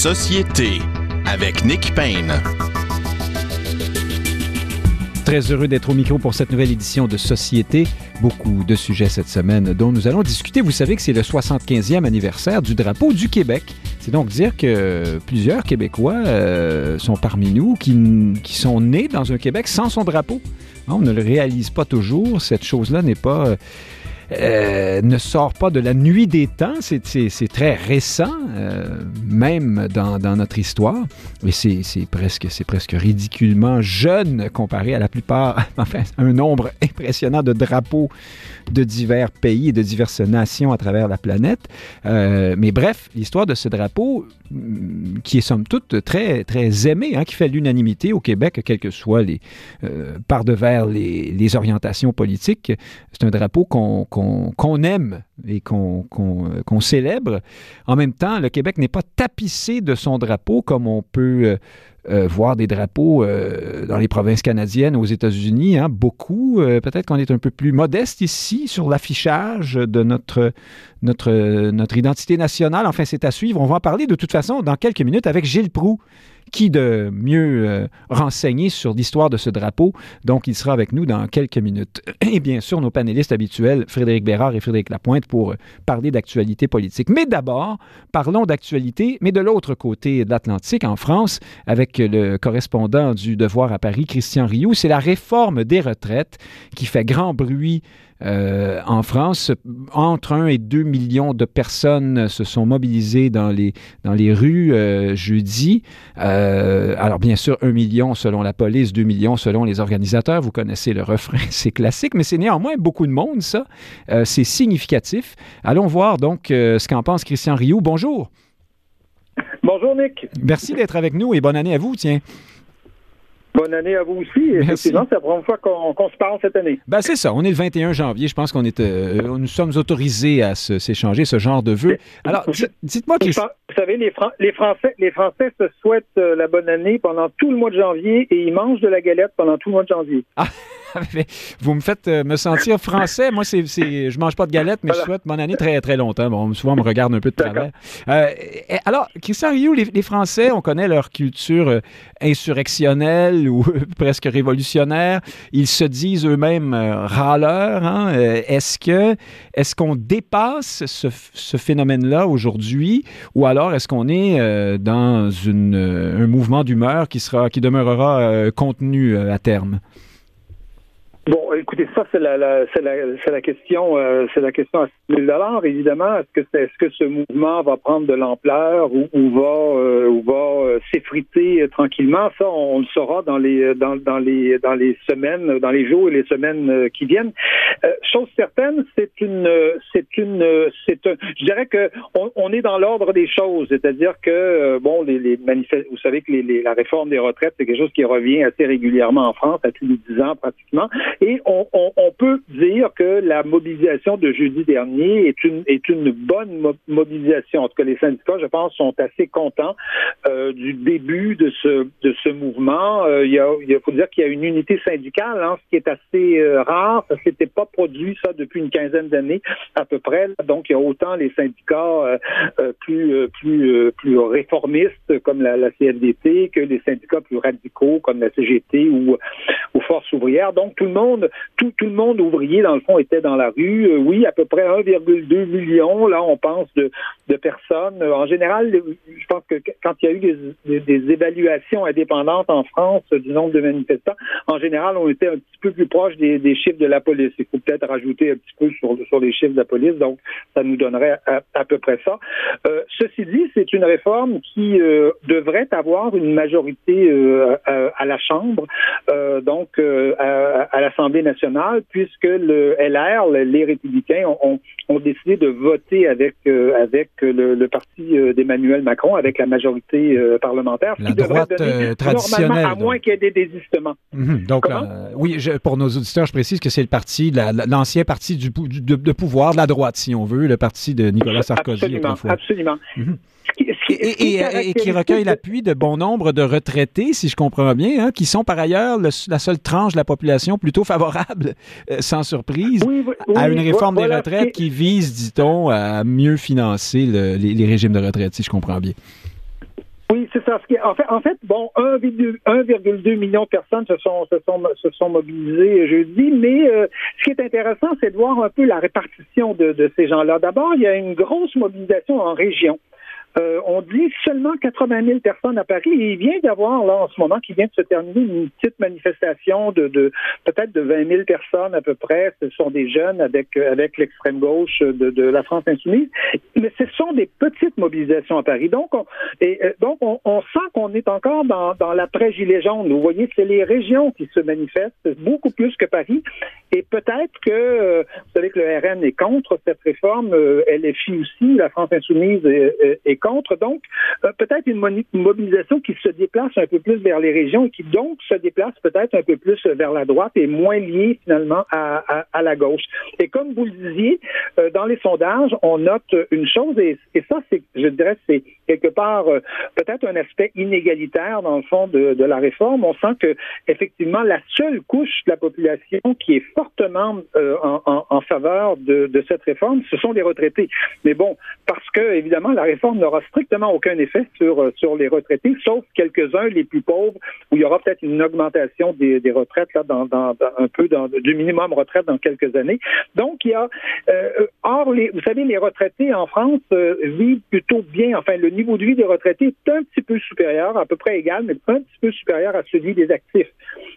Société avec Nick Payne. Très heureux d'être au micro pour cette nouvelle édition de Société. Beaucoup de sujets cette semaine dont nous allons discuter. Vous savez que c'est le 75e anniversaire du drapeau du Québec. C'est donc dire que plusieurs Québécois euh, sont parmi nous qui, sont nés dans un Québec sans son drapeau. On ne le réalise pas toujours. Cette chose-là n'est pas... euh, ne sort pas de la nuit des temps. C'est très récent, euh, même dans, notre histoire. Mais c'est presque, presque ridiculement jeune comparé à la plupart, enfin, un nombre impressionnant de drapeaux de divers pays et de diverses nations à travers la planète. Euh, mais bref, l'histoire de ce drapeau, mm, qui est somme toute très, très aimé, hein, qui fait l'unanimité au Québec, quelles que soient les, euh, par devers les, les orientations politiques, c'est un drapeau qu'on aime et qu'on qu'on célèbre. En même temps, le Québec n'est pas tapissé de son drapeau comme on peut euh, voir des drapeaux euh, dans les provinces canadiennes, aux États-Unis, hein, beaucoup. Euh, peut-être qu'on est un peu plus modeste ici sur l'affichage de notre, notre, notre identité nationale. Enfin, c'est à suivre. On va en parler de toute façon dans quelques minutes avec Gilles Proux qui de mieux euh, renseigner sur l'histoire de ce drapeau? Donc, il sera avec nous dans quelques minutes. Et bien sûr, nos panélistes habituels, Frédéric Bérard et Frédéric Lapointe, pour euh, parler d'actualité politique. Mais d'abord, parlons d'actualité, mais de l'autre côté de l'Atlantique, en France, avec le correspondant du Devoir à Paris, Christian Rioux. C'est la réforme des retraites qui fait grand bruit euh, en France, entre 1 et 2 millions de personnes se sont mobilisées dans les, dans les rues euh, jeudi. Euh, alors, bien sûr, 1 million selon la police, 2 millions selon les organisateurs. Vous connaissez le refrain, c'est classique, mais c'est néanmoins beaucoup de monde, ça. c'est significatif. Allons voir donc ce qu'en pense Christian Rioux. Bonjour. Bonjour, Nick. Merci d'être avec nous et bonne année à vous, tiens. Bonne année à vous aussi. Effectivement, c'est la première fois qu'on se parle cette année. Ben, c'est ça. On est le 21 janvier. Je pense qu'on est, euh, nous sommes autorisés à s'échanger ce genre de vœux. Alors, dites-moi, Vous savez, les, les, Français, les Français se souhaitent euh, la bonne année pendant tout le mois de janvier et ils mangent de la galette pendant tout le mois de janvier. Ah. vous me faites euh, me sentir français. Moi, c'est, je mange pas de galettes, mais je souhaite mon année très, très longtemps. Bon, souvent, on me regarde un peu de travers. Euh, alors, Christian Rioux, les, Français, on connaît leur culture euh, insurrectionnelle ou presque révolutionnaire. Ils se disent eux-mêmes râleurs. Hein. Est-ce que est-ce qu'on dépasse ce, ce phénomène-là aujourd'hui, ou alors est-ce qu'on est dans une, un mouvement d'humeur qui sera, qui demeurera contenu à terme? Bon, écoutez, ça c'est la, la c'est la, la, question, euh, c'est la question à 6 000 dollars évidemment. Est-ce que est-ce que ce mouvement va prendre de l'ampleur ou, ou, va euh, ou va euh, s'effriter tranquillement? Ça, on, le saura dans les dans, dans les dans les semaines, dans les jours et les semaines qui viennent. chose certaine, c'est une c'est une c'est un, je dirais que on, on est dans l'ordre des choses, c'est-à-dire que bon, les, les vous savez que les, la réforme des retraites c'est quelque chose qui revient assez régulièrement en France, à tous les 10 ans pratiquement. Et on, on, on, peut dire que la mobilisation de jeudi dernier est une, est une bonne mobilisation. En tout cas, les syndicats, je pense, sont assez contents euh, du début de ce, de ce mouvement. Euh, il, y a, il faut dire qu'il y a une unité syndicale, hein, ce qui est assez euh, rare. Ça s'était pas produit, ça, depuis une quinzaine d'années à peu près. Donc, il y a autant les syndicats euh, euh, plus, plus, plus réformistes comme la, la CFDT que les syndicats plus radicaux comme la CGT ou, ou Force ouvrière. Donc, tout le monde tout, le monde ouvrier, dans le fond, était dans la rue. Euh, oui, à peu près 1,2 million, là, on pense, de, personnes. En général, je pense que quand il y a eu des, évaluations indépendantes en France du nombre de manifestants, en général, on était un petit peu plus proche des, chiffres de la police. Il faut peut-être rajouter un petit peu sur, les chiffres de la police, donc ça nous donnerait à, peu près ça. Euh, ceci dit, c'est une réforme qui euh, devrait avoir une majorité à, la Chambre, donc à, à l'Assemblée nationale, puisque le LR, les républicains, ont, décidé de voter avec, euh, avec le, parti euh, d'Emmanuel Macron, avec la majorité euh, parlementaire. La droite traditionnelle. À moins qu'il y ait des désistements. Mhm. donc, oui, pour nos auditeurs, je précise que c'est le parti, l'ancien parti du, de, pouvoir de la droite, si on veut, le parti de Nicolas Sarkozy. Absolument. absolument. Mhm. Et, qui recueille l'appui de bon nombre de retraités, si je comprends bien, hein, qui sont par ailleurs la seule tranche de la population plutôt favorable, euh, sans surprise, à une réforme des retraites qui vise, dit-on, à mieux financer les, régimes de retraite, si je comprends bien. c'est ça. En fait, en fait, bon, 1,2 million de personnes se sont, se sont, se sont mobilisées jeudi, mais euh, ce qui est intéressant, c'est de voir un peu la répartition de, de ces gens-là. D'abord, il y a une grosse mobilisation en région. Euh, on dit seulement 80 000 personnes à Paris il vient d'avoir, là, en ce moment, qui vient de se terminer une petite manifestation de, de peut-être de 20 000 personnes à peu près. Ce sont des jeunes avec, avec l'extrême gauche de, de, la France insoumise. Mais ce sont des petites mobilisations à Paris. Donc, on, et, euh, donc on, on sent qu'on est encore dans, dans l'après-gilet jaune. Vous voyez, c'est les régions qui se manifestent beaucoup plus que Paris. Et peut-être que, euh, vous savez que le RN est contre cette réforme, euh, LFI aussi, la France insoumise est, est contre. Donc, euh, peut-être une, mobilisation qui se déplace un peu plus vers les régions et qui donc se déplace peut-être un peu plus vers la droite et moins liée finalement à, la gauche. Et comme vous le disiez, euh, dans les sondages, on note une chose et, ça, c'est, je dirais, c'est quelque part euh, peut-être un aspect inégalitaire dans le fond de, la réforme. On sent que effectivement la seule couche de la population qui est fortement en, faveur de cette réforme, ce sont les retraités. Mais bon, parce que évidemment la réforme n'aura strictement aucun effet sur, euh, sur les retraités, sauf quelques-uns, les plus pauvres, où il y aura peut-être une augmentation des, des retraites là, dans, dans, un peu dans, du minimum retraite dans quelques années. Donc, il y a euh, or, les, vous savez, les retraités en France euh, vivent plutôt bien. Enfin, le niveau de vie des retraités est un petit peu supérieur, à peu près égal, mais un petit peu supérieur à celui des actifs.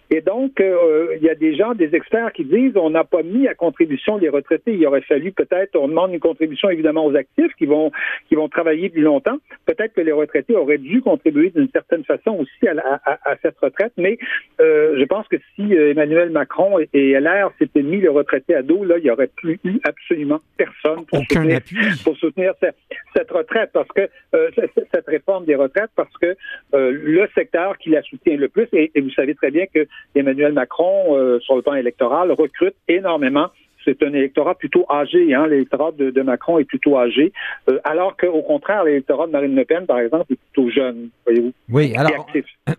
Et donc, euh, il y a des gens, des experts qui disent on n'a pas mis à contribution les retraités. Il aurait fallu peut-être, on demande une contribution évidemment aux actifs qui vont qui vont travailler plus longtemps. Peut-être que les retraités auraient dû contribuer d'une certaine façon aussi à, à, cette retraite. Mais euh, je pense que si euh, Emmanuel Macron et, LR s'étaient mis les retraités à dos, là, il n'y aurait plus eu absolument personne pour soutenir, pour soutenir cette, retraite, parce que cette réforme des retraites, parce que le secteur qui la soutient le plus, et vous savez très bien que Emmanuel Macron, euh, sur le plan électoral, recrute énormément c'est un électorat plutôt âgé. Hein? L'électorat de, Macron est plutôt âgé, euh, alors qu'au contraire, l'électorat de Marine Le Pen, par exemple, est plutôt jeune. Voyez-vous. Oui, alors,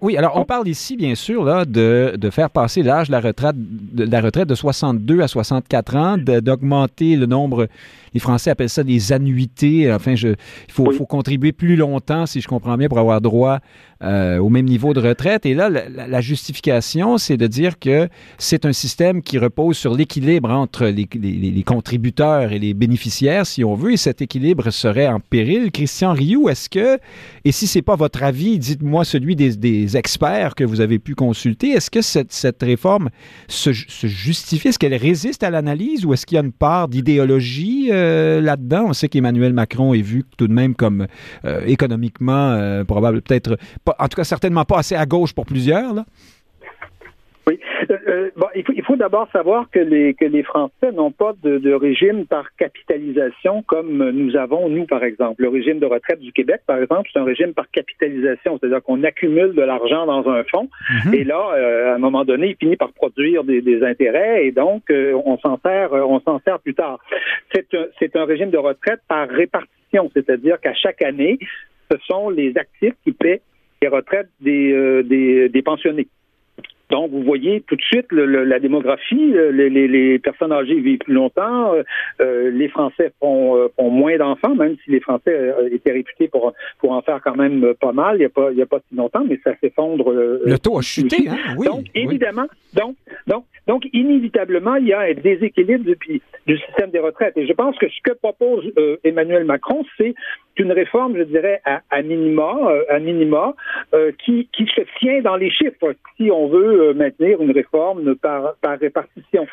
oui, alors on parle ici, bien sûr, là, de, de faire passer l'âge de la retraite de, la retraite de 62 à 64 ans, d'augmenter le nombre. Les Français appellent ça des annuités. Enfin, je, il faut, faut contribuer plus longtemps, si je comprends bien, pour avoir droit euh, au même niveau de retraite. Et là, la, justification, c'est de dire que c'est un système qui repose sur l'équilibre entre les, contributeurs et les bénéficiaires, si on veut, et cet équilibre serait en péril. Christian Rioux, est-ce que, et si c'est pas votre avis, dites-moi celui des, experts que vous avez pu consulter, est-ce que cette, cette réforme se, justifie? Est-ce qu'elle résiste à l'analyse ou est-ce qu'il y a une part d'idéologie euh, là-dedans? On sait qu'Emmanuel Macron est vu tout de même comme euh, économiquement, probable, peut-être en tout cas certainement pas assez à gauche pour plusieurs. Là. Oui. Euh, euh, bon, il faut, il faut d'abord savoir que les, que les Français n'ont pas de, de, régime par capitalisation comme nous avons, nous, par exemple. Le régime de retraite du Québec, par exemple, c'est un régime par capitalisation, c'est-à-dire qu'on accumule de l'argent dans un fonds mhm. et là, euh, à un moment donné, il finit par produire des, des intérêts et donc on s'en sert, on s'en sert plus tard. C'est un, c'est un régime de retraite par répartition, c'est-à-dire qu'à chaque année, ce sont les actifs qui paient les retraites des, euh, des, des pensionnés. Donc, vous voyez tout de suite la démographie, euh, les, personnes âgées vivent plus longtemps, euh, les Français font, font moins d'enfants, même si les Français étaient réputés pour, pour en faire quand même pas mal il n'y a, pas, il y a pas si longtemps, mais ça s'effondre. le taux a chuté, hein? oui. Donc, évidemment, donc, donc, donc, inévitablement, il y a un déséquilibre du, du système des retraites. Et je pense que ce que propose euh, Emmanuel Macron, c'est une réforme, je dirais, à, à minima, euh, à minima euh, qui, qui se tient dans les chiffres, si on veut maintenir une réforme par, par répartition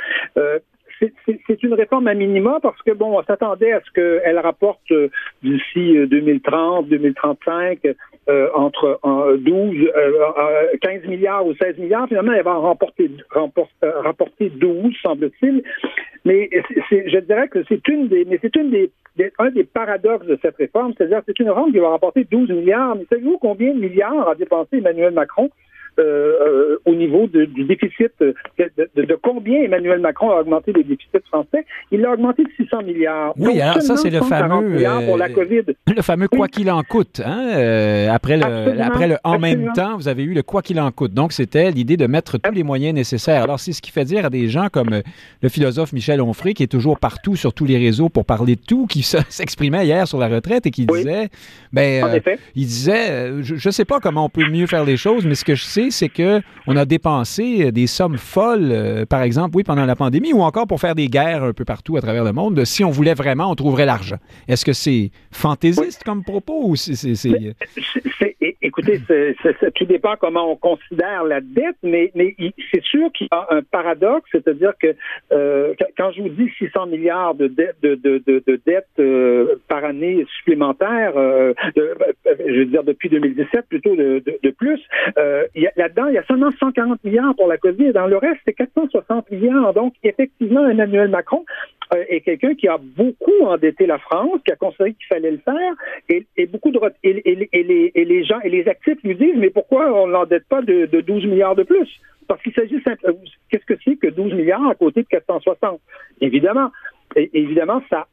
c'est une réforme à minima parce que, bon, on s'attendait à ce qu'elle rapporte d'ici 2030, 2035, euh, entre 12, euh, 15 euh, milliards ou 16 milliards. Finalement, elle va en remporter, euh, rapporter 12, semble-t-il. Mais je dirais que c'est une des, mais c'est une des, un des paradoxes de cette réforme, c'est-à-dire que c'est une réforme qui va rapporter 12 milliards. Mais savez-vous combien de milliards a dépensé Emmanuel Macron au niveau du déficit, de, combien Emmanuel Macron a augmenté les déficits français? Il l'a augmenté de 600 milliards. Oui, alors ça, c'est le fameux... pour la COVID. Le fameux quoi qu'il en coûte. Hein? après, le, après le en même temps, vous avez eu le quoi qu'il en coûte. Donc, c'était l'idée de mettre tous les moyens nécessaires. Alors, c'est ce qui fait dire à des gens comme le philosophe Michel Onfray, qui est toujours partout sur tous les réseaux pour parler de tout, qui s'exprimait hier sur la retraite et qui disait, ben, euh, il disait, euh, je ne sais pas comment on peut mieux faire les choses, mais ce que je sais, c'est que on a dépensé des sommes folles, euh, par exemple, oui, pendant la pandémie, ou encore pour faire des guerres un peu partout à travers le monde. Si on voulait vraiment, on trouverait l'argent. Est-ce que c'est fantaisiste comme propos ou c'est Écoutez, tout dépend comment on considère la dette, mais, mais c'est sûr qu'il y a un paradoxe, c'est-à-dire que euh, quand je vous dis 600 milliards de dettes de, de, de, dettes euh, par année supplémentaires, euh, je veux dire depuis 2017 plutôt de, plus, là-dedans il y a seulement 140 milliards pour la COVID, dans le reste c'est 460 milliards. Donc effectivement Emmanuel Macron est quelqu'un qui a beaucoup endetté la France, qui a considéré qu'il fallait le faire, et, beaucoup de et, les, gens et les actifs lui disent mais pourquoi on l'endette pas de, de 12 milliards de plus? Parce qu'il s'agit simplement qu'est-ce que c'est que 12 milliards à côté de 460 Évidemment, évidemment, ça,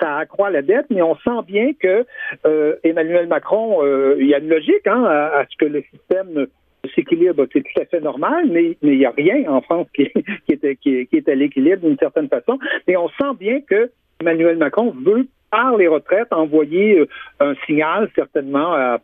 ça accroît la dette, mais on sent bien que euh, Emmanuel Macron, euh, il y a une logique hein, à, ce que le système c'est tout à fait normal, mais il n'y a rien en France qui, qui, est, qui, est à l'équilibre d'une certaine façon. Mais on sent bien que Emmanuel Macron veut, par les retraites, envoyer euh, un signal certainement à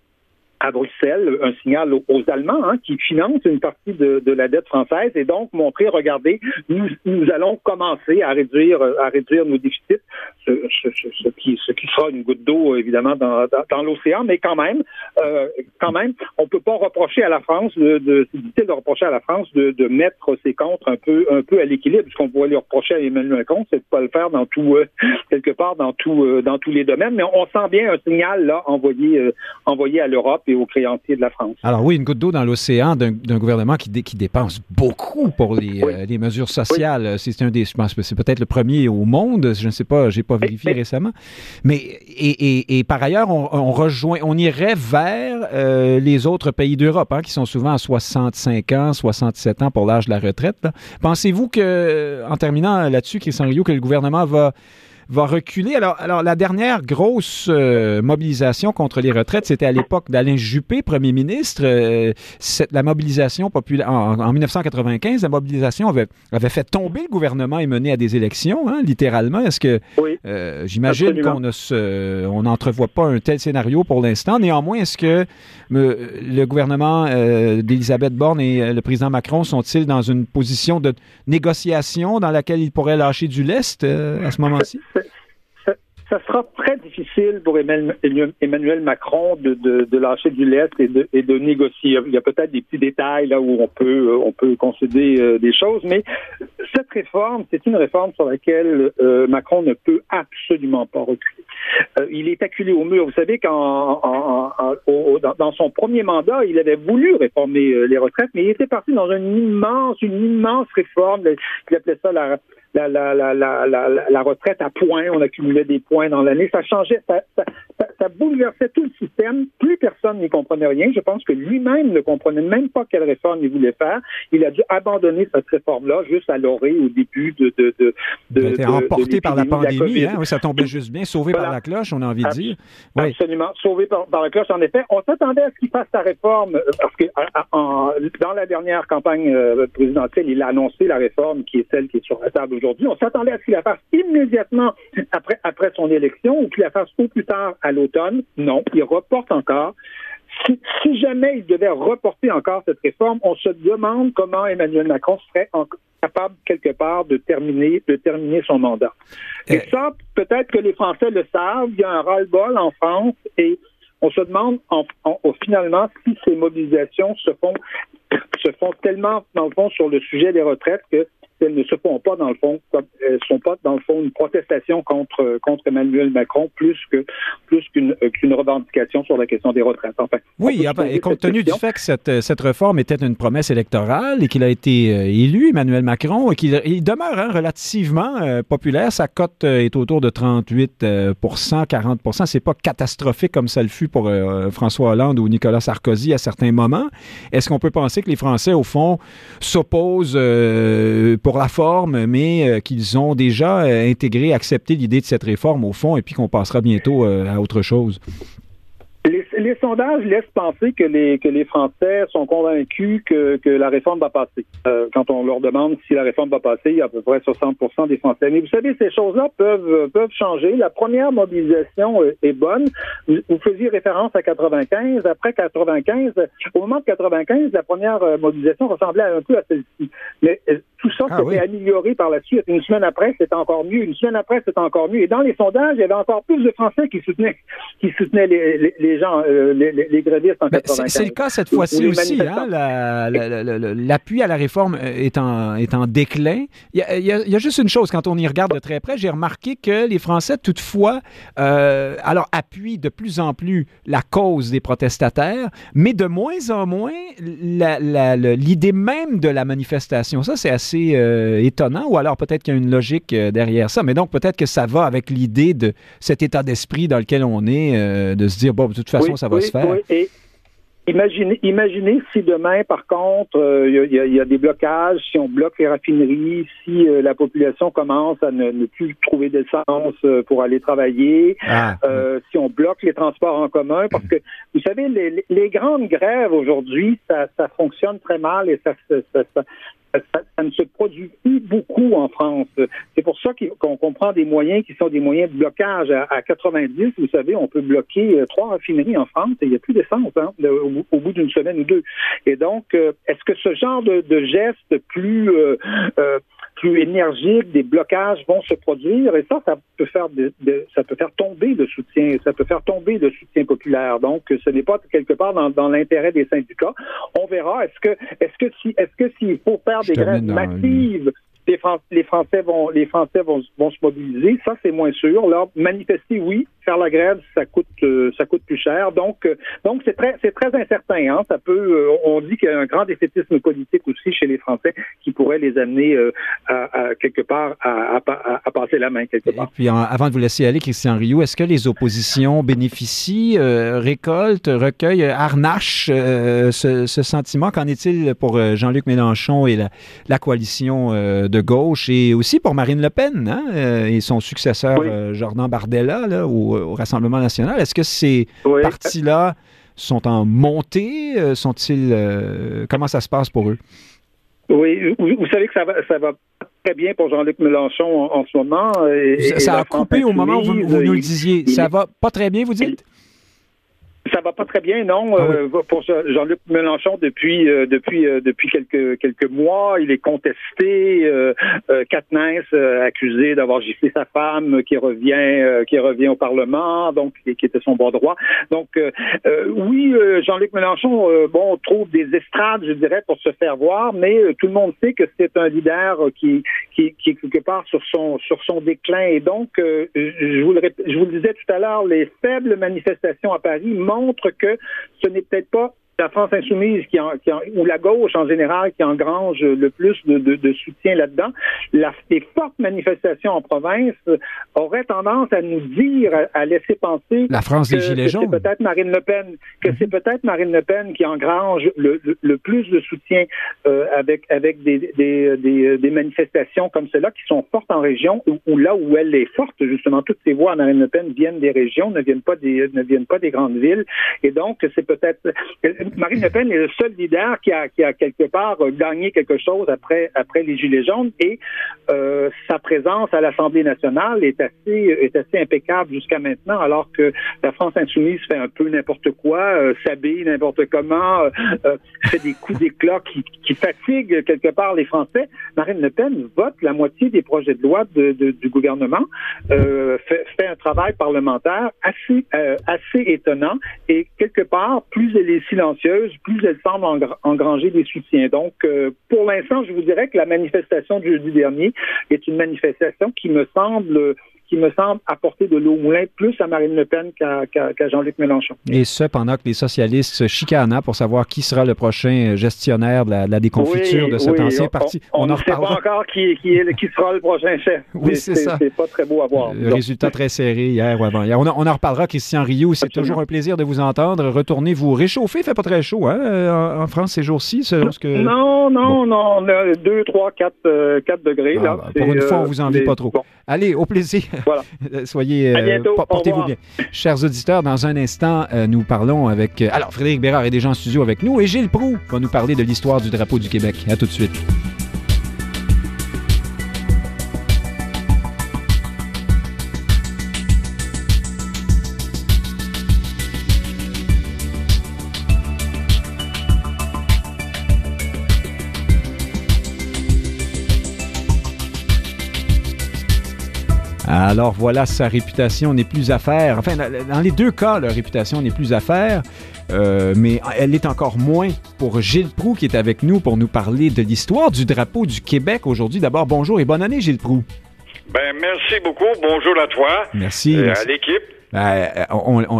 à Bruxelles un signal aux, Allemands hein, qui financent une partie de, de, la dette française et donc montrer, regardez, nous, nous allons commencer à réduire à réduire nos déficits, ce, ce, ce, qui, ce qui sera une goutte d'eau évidemment dans, dans, l'océan, mais quand même, euh, quand même, on peut pas reprocher à la France de, de c'est difficile de reprocher à la France de, de mettre ses comptes un peu un peu à l'équilibre. Ce qu'on pourrait lui reprocher à Emmanuel Macron, c'est de pas le faire dans tout euh, quelque part dans tout euh, dans tous les domaines, mais on, sent bien un signal là envoyé euh, envoyé à l'Europe aux créanciers de la France. Alors oui, une goutte d'eau dans l'océan d'un gouvernement qui, qui, dépense beaucoup pour les, euh, les mesures sociales. C'est un des, je pense que c'est peut-être le premier au monde. Je ne sais pas, j'ai pas vérifié récemment. Mais et, et, par ailleurs, on, rejoint, on irait vers euh, les autres pays d'Europe, hein, qui sont souvent à 65 ans, 67 ans pour l'âge de la retraite. Pensez-vous que, en terminant là-dessus, Christian Rio, que le gouvernement va va reculer. Alors, alors la dernière grosse euh, mobilisation contre les retraites, c'était à l'époque d'Alain Juppé, premier ministre. Euh, la mobilisation populaire en, 1995, la mobilisation avait, avait, fait tomber le gouvernement et mené à des élections, hein, littéralement. Est-ce que euh, j'imagine qu'on on n'entrevoit pas un tel scénario pour l'instant. Néanmoins, est-ce que le gouvernement d'Elisabeth Borne et le président Macron sont-ils dans une position de négociation dans laquelle ils pourraient lâcher du lest à ce moment-ci? ça sera très difficile pour Emmanuel Macron de, de, de lâcher du lest et de, et de négocier. Il y a peut-être des petits détails là où on peut on peut concéder euh, des choses, mais cette réforme, c'est une réforme sur laquelle euh, Macron ne peut absolument pas reculer. Euh, il est acculé au mur. Vous savez qu'en dans, son premier mandat, il avait voulu réformer les retraites, mais il était parti dans une immense une immense réforme. Il appelait ça la la, la, la, la, la, retraite à points, on accumulait des points dans l'année. Ça changeait, ça, ça, ça, bouleversait tout le système. Plus personne n'y comprenait rien. Je pense que lui-même ne comprenait même pas quelle réforme il voulait faire. Il a dû abandonner cette réforme-là juste à l'orée au début de. de, de, de, de emporté par la pandémie, hein? oui, ça tombait juste bien, sauvé par la cloche, on a envie de dire. Oui. Absolument, sauvé par, par, la cloche, en effet. On s'attendait à ce qu'il fasse sa réforme, euh, parce que en, dans la dernière campagne euh, présidentielle, il a annoncé la réforme qui est celle qui est sur la table aujourd'hui. On s'attendait à ce qu'il la fasse immédiatement après, après son élection ou qu'il la fasse au plus tard à l'automne. Non, il reporte encore. Si, jamais il devait reporter encore cette réforme, on se demande comment Emmanuel Macron serait capable quelque part de terminer de terminer son mandat. Et euh. ça, peut-être que les Français le savent. Il y a un ras-le-bol en France et on se demande finalement si ces mobilisations se font se font tellement dans le fond sur le sujet des retraites que elles ne se font pas dans le fond, elles sont pas dans le fond une protestation contre contre Emmanuel Macron plus que plus qu'une qu'une revendication sur la question des retraites. Enfin, oui, ah ben, et compte tenu du fait que cette, cette réforme était une promesse électorale et qu'il a été élu, Emmanuel Macron, et qu'il il demeure hein, relativement populaire, sa cote est autour de 38% 40% C'est pas catastrophique comme ça le fut pour François Hollande ou Nicolas Sarkozy à certains moments. Est-ce qu'on peut penser que les Français, au fond, s'opposent euh, pour la forme, mais euh, qu'ils ont déjà euh, intégré, accepté l'idée de cette réforme, au fond, et puis qu'on passera bientôt à autre chose? Sondages laissent penser que les que les Français sont convaincus que, que la réforme va passer. Euh, quand on leur demande si la réforme va passer, il y a à peu près 60% des Français. Mais vous savez, ces choses-là peuvent peuvent changer. La première mobilisation euh, est bonne. Vous, faisiez référence à 95. Après 95, au moment de 95, la première euh, mobilisation ressemblait un peu à celle-ci. Mais tout ça ah s'est amélioré par la suite. Une semaine après, c'était encore mieux. Une semaine après, c'était encore mieux. Et dans les sondages, il y avait encore plus de Français qui soutenaient qui soutenaient les, les, gens. Euh, les, grévistes en ben, C'est le cas cette fois-ci aussi. Hein, L'appui à la réforme est en, est en déclin. Il y, a, juste une chose, quand on y regarde de très près, j'ai remarqué que les Français, toutefois, euh, alors appuient de plus en plus la cause des protestataires, mais de moins en moins l'idée même de la manifestation. Ça, c'est assez euh, étonnant, ou alors peut-être qu'il y a une logique derrière ça, mais donc peut-être que ça va avec l'idée de cet état d'esprit dans lequel on est, de se dire, bon, de toute façon, ça va se faire. Et imaginez, imaginez si demain, par contre, il euh, y, a des blocages, si on bloque les raffineries, si euh, la population commence à ne, plus trouver d'essence euh, pour aller travailler, ah, si on bloque les transports en commun, parce que vous savez, les, grandes grèves aujourd'hui, ça, fonctionne très mal et ça, ça, ça, ne se produit plus beaucoup en France. C'est pour ça qu'on comprend des moyens qui sont des moyens de blocage. À, 90, vous savez, on peut bloquer euh, trois raffineries en France et il n'y a plus d'essence hein, au, bout d'une semaine ou deux. Et donc, euh, est-ce que ce genre de, de geste plus euh, plus énergiques, des blocages vont se produire et ça, ça peut faire ça peut faire tomber le soutien, ça peut faire tomber le soutien populaire. Donc, ce n'est pas quelque part dans, dans l'intérêt des syndicats. On verra. Est-ce que est-ce que si est-ce que s'il faut faire des grèves massives les, Français vont les Français vont, vont se mobiliser. Ça, c'est moins sûr. Là, manifester, oui. Faire la grève, ça coûte euh, ça coûte plus cher. Donc euh, donc c'est très c'est très incertain. Hein. Ça peut euh, on dit qu'il y a un grand défaitisme politique aussi chez les Français qui pourrait les amener à, quelque part à, à, passer la main quelque part. Et puis avant de vous laisser aller, Christian Rioux, est-ce que les oppositions bénéficient, récoltent, recueillent, harnachent ce, ce, sentiment? Qu'en est-il pour Jean-Luc Mélenchon et la, la coalition de gauche et aussi pour Marine Le Pen hein, et son successeur Jordan Bardella au, Rassemblement national. Est-ce que ces partis-là sont en montée? Euh, sont-ils comment ça se passe pour eux? Oui, vous, savez que ça va, ça va très bien pour Jean-Luc Mélenchon en, ce moment. ça, a coupé au moment où vous, vous nous le disiez. ça va pas très bien, vous dites? Ça va pas très bien, non. Ah euh, pour Jean-Luc Mélenchon, depuis euh, depuis euh, depuis quelques quelques mois, il est contesté. Euh, Katniss accusé d'avoir giflé sa femme, qui revient qui revient au Parlement, donc qui était son bon droit. Donc oui, Jean-Luc Mélenchon, bon, trouve des estrades, je dirais, pour se faire voir, mais tout le monde sait que c'est un leader qui, qui qui est quelque part sur son sur son déclin. Et donc, je vous le je vous le disais tout à l'heure, les faibles manifestations à Paris montre que ce n'est peut-être pas la France insoumise qui, ou la gauche en général qui engrange le plus de, soutien là-dedans, les fortes manifestations en province auraient tendance à nous dire, à, laisser penser la France que, des Gilets jaunes. C'est peut-être Marine Le Pen, que c'est mhm. peut-être Marine Le Pen qui engrange le, plus de soutien euh, avec avec des, des, manifestations comme cela qui sont fortes en région ou, là où elle est forte justement toutes ces voix à Marine Le Pen viennent des régions, ne viennent pas des ne viennent pas des grandes villes et donc c'est peut-être Marine Le Pen est le seul leader qui a, qui a quelque part gagné quelque chose après, après les Gilets jaunes et euh, sa présence à l'Assemblée nationale est assez, est assez impeccable jusqu'à maintenant, alors que la France insoumise fait un peu n'importe quoi, euh, s'habille n'importe comment, euh, euh, fait des coups d'éclat qui, qui fatiguent quelque part les Français. Marine Le Pen vote la moitié des projets de loi de, de, du gouvernement, euh, fait, fait, un travail parlementaire assez, assez étonnant et quelque part, plus elle est silencieuse, plus elle semble engranger des soutiens. Donc, pour l'instant, je vous dirais que la manifestation du jeudi dernier est une manifestation qui me semble qui me semble apporter de l'eau au moulin plus à Marine Le Pen qu'à Jean-Luc Mélenchon. Et ce, pendant que les socialistes se chicanent pour savoir qui sera le prochain gestionnaire de la, déconfiture de cet ancien parti. On, ne sait pas encore qui, qui, sera le prochain chef. Oui, c'est ça. C'est pas très beau à voir. Le résultat très serré hier ou avant. On, en reparlera, Christian Rioux. C'est toujours un plaisir de vous entendre. Retournez vous réchauffer. Il fait pas très chaud hein, en, France ces jours-ci. Que... Non, non, non. On a 2, 3, 4, degrés. Ah, là. Bah, pour une fois, on vous en veut pas trop. Allez, au plaisir. Voilà. Soyez, euh, portez-vous bien. Chers auditeurs, dans un instant, euh, nous parlons avec. Euh, alors, Frédéric Bérard est déjà en studio avec nous et Gilles Proux va nous parler de l'histoire du drapeau du Québec. À tout de suite. Alors voilà, sa réputation n'est plus à faire. Enfin, dans les deux cas, la réputation n'est plus à faire. Euh, mais elle est encore moins pour Gilles Proux qui est avec nous pour nous parler de l'histoire du drapeau du Québec aujourd'hui. D'abord, bonjour et bonne année, Gilles Proux. Ben, merci beaucoup. Bonjour à toi. Merci. Euh, à l'équipe. Ben,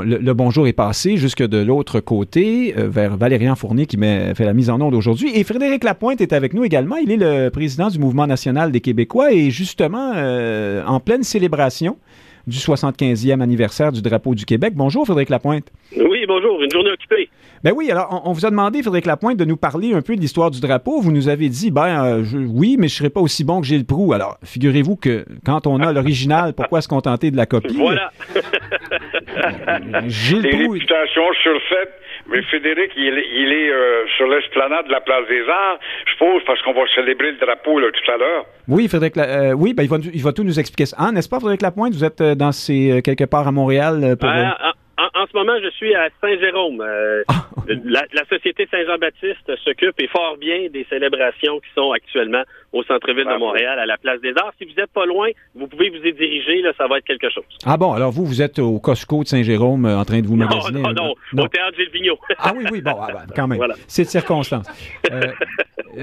le, bonjour est passé jusque de l'autre côté, euh, vers Valérian Fournier qui fait la mise en onde aujourd'hui. Et Frédéric Lapointe est avec nous également. Il est le président du Mouvement national des Québécois et justement euh, en pleine célébration du 75e anniversaire du drapeau du Québec. Bonjour, Frédéric Lapointe. Oui, bonjour. Une journée occupée. Ben oui, alors on, vous a demandé, Frédéric Lapointe, de nous parler un peu de l'histoire du drapeau. Vous nous avez dit, ben euh, oui, mais je ne serais pas aussi bon que Gilles Proux. Alors, figurez-vous que quand on a l'original, pourquoi se contenter de la copie? Voilà. Gilles Les Proux... réputations surfaites mais Frédéric, il, est euh, sur l'esplanade de la Place des Arts, je suppose, parce qu'on va célébrer le drapeau là, tout à l'heure. Oui, Frédéric, euh, oui, ben, il, va, il va tout nous expliquer. Ah, n'est-ce pas, Frédéric Lapointe? Vous êtes dans ces, quelque part à Montréal pour. Ah, ah, en, ce moment, je suis à Saint-Jérôme. Euh, ah. la, Société Saint-Jean-Baptiste s'occupe et fort bien des célébrations qui sont actuellement au centre-ville de Montréal, à la Place des Arts. Si vous n'êtes pas loin, vous pouvez vous y diriger, là, ça va être quelque chose. Ah bon, alors vous, vous êtes au Costco de Saint-Jérôme euh, en train de vous magasiner? Non, non, non, au Théâtre Gilles ah oui, oui, bon, ah, ben, quand même. Voilà. C'est de circonstance. Euh,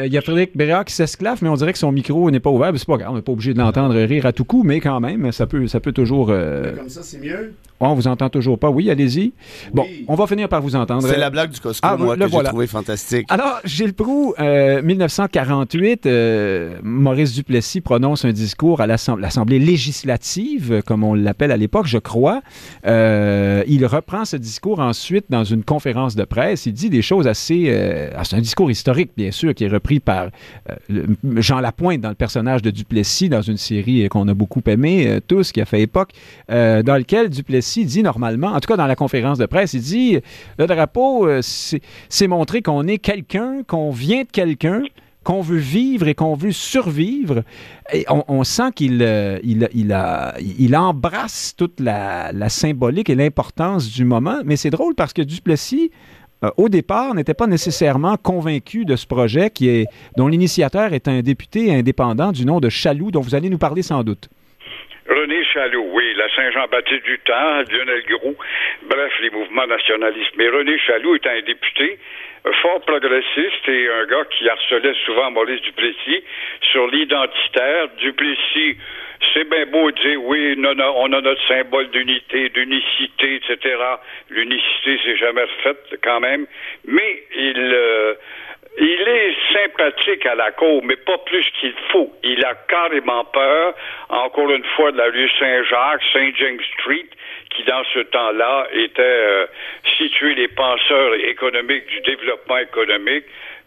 il y a Frédéric Bérard qui s'esclave, mais on dirait que son micro n'est pas ouvert. C'est pas grave, on n'est pas obligé de l'entendre rire à tout coup, mais quand même, ça peut, ça peut toujours... Comme ça, c'est mieux? On vous entend toujours pas. Oui, allez-y. Bon, on va finir par vous entendre. C'est la blague du Costco, ah, moi, que j'ai trouvé fantastique. Alors, Gilles Proux, 1948, euh, euh, Maurice Duplessis prononce un discours à l'Assemblée législative, comme on l'appelle à l'époque, je crois. Euh, il reprend ce discours ensuite dans une conférence de presse. Il dit des choses assez... C'est un discours historique, bien sûr, qui est repris par Jean Lapointe dans le personnage de Duplessis, dans une série qu'on a beaucoup aimé, tous, qui a fait époque, dans lequel Duplessis dit normalement, en tout cas dans la conférence de presse, il dit le drapeau, euh, c'est montrer qu'on est quelqu'un, qu'on vient de quelqu'un, qu'on veut vivre et qu'on veut survivre. Et on, sent qu'il euh, il, il, embrasse toute la, symbolique et l'importance du moment. Mais c'est drôle parce que Duplessis, euh, au départ, n'était pas nécessairement convaincu de ce projet qui est, dont l'initiateur est un député indépendant du nom de Chaloux, dont vous allez nous parler sans doute. René Chaloux, oui, la Saint-Jean-Baptiste du temps, Lionel Groux, bref, les mouvements nationalistes. Mais René Chaloux est un député euh, fort progressiste et un gars qui harcelait souvent Maurice Duplessis sur l'identitaire. Duplessis, c'est bien beau de dire oui, on a notre symbole d'unité, d'unicité, etc. L'unicité, c'est jamais faite quand même, mais il euh, il est sympathique à la cour, mais pas plus qu'il faut. Il a carrément peur, encore une fois, de la rue Saint-Jacques, Saint James Street, qui dans ce temps-là était euh, situé les penseurs économiques du développement économique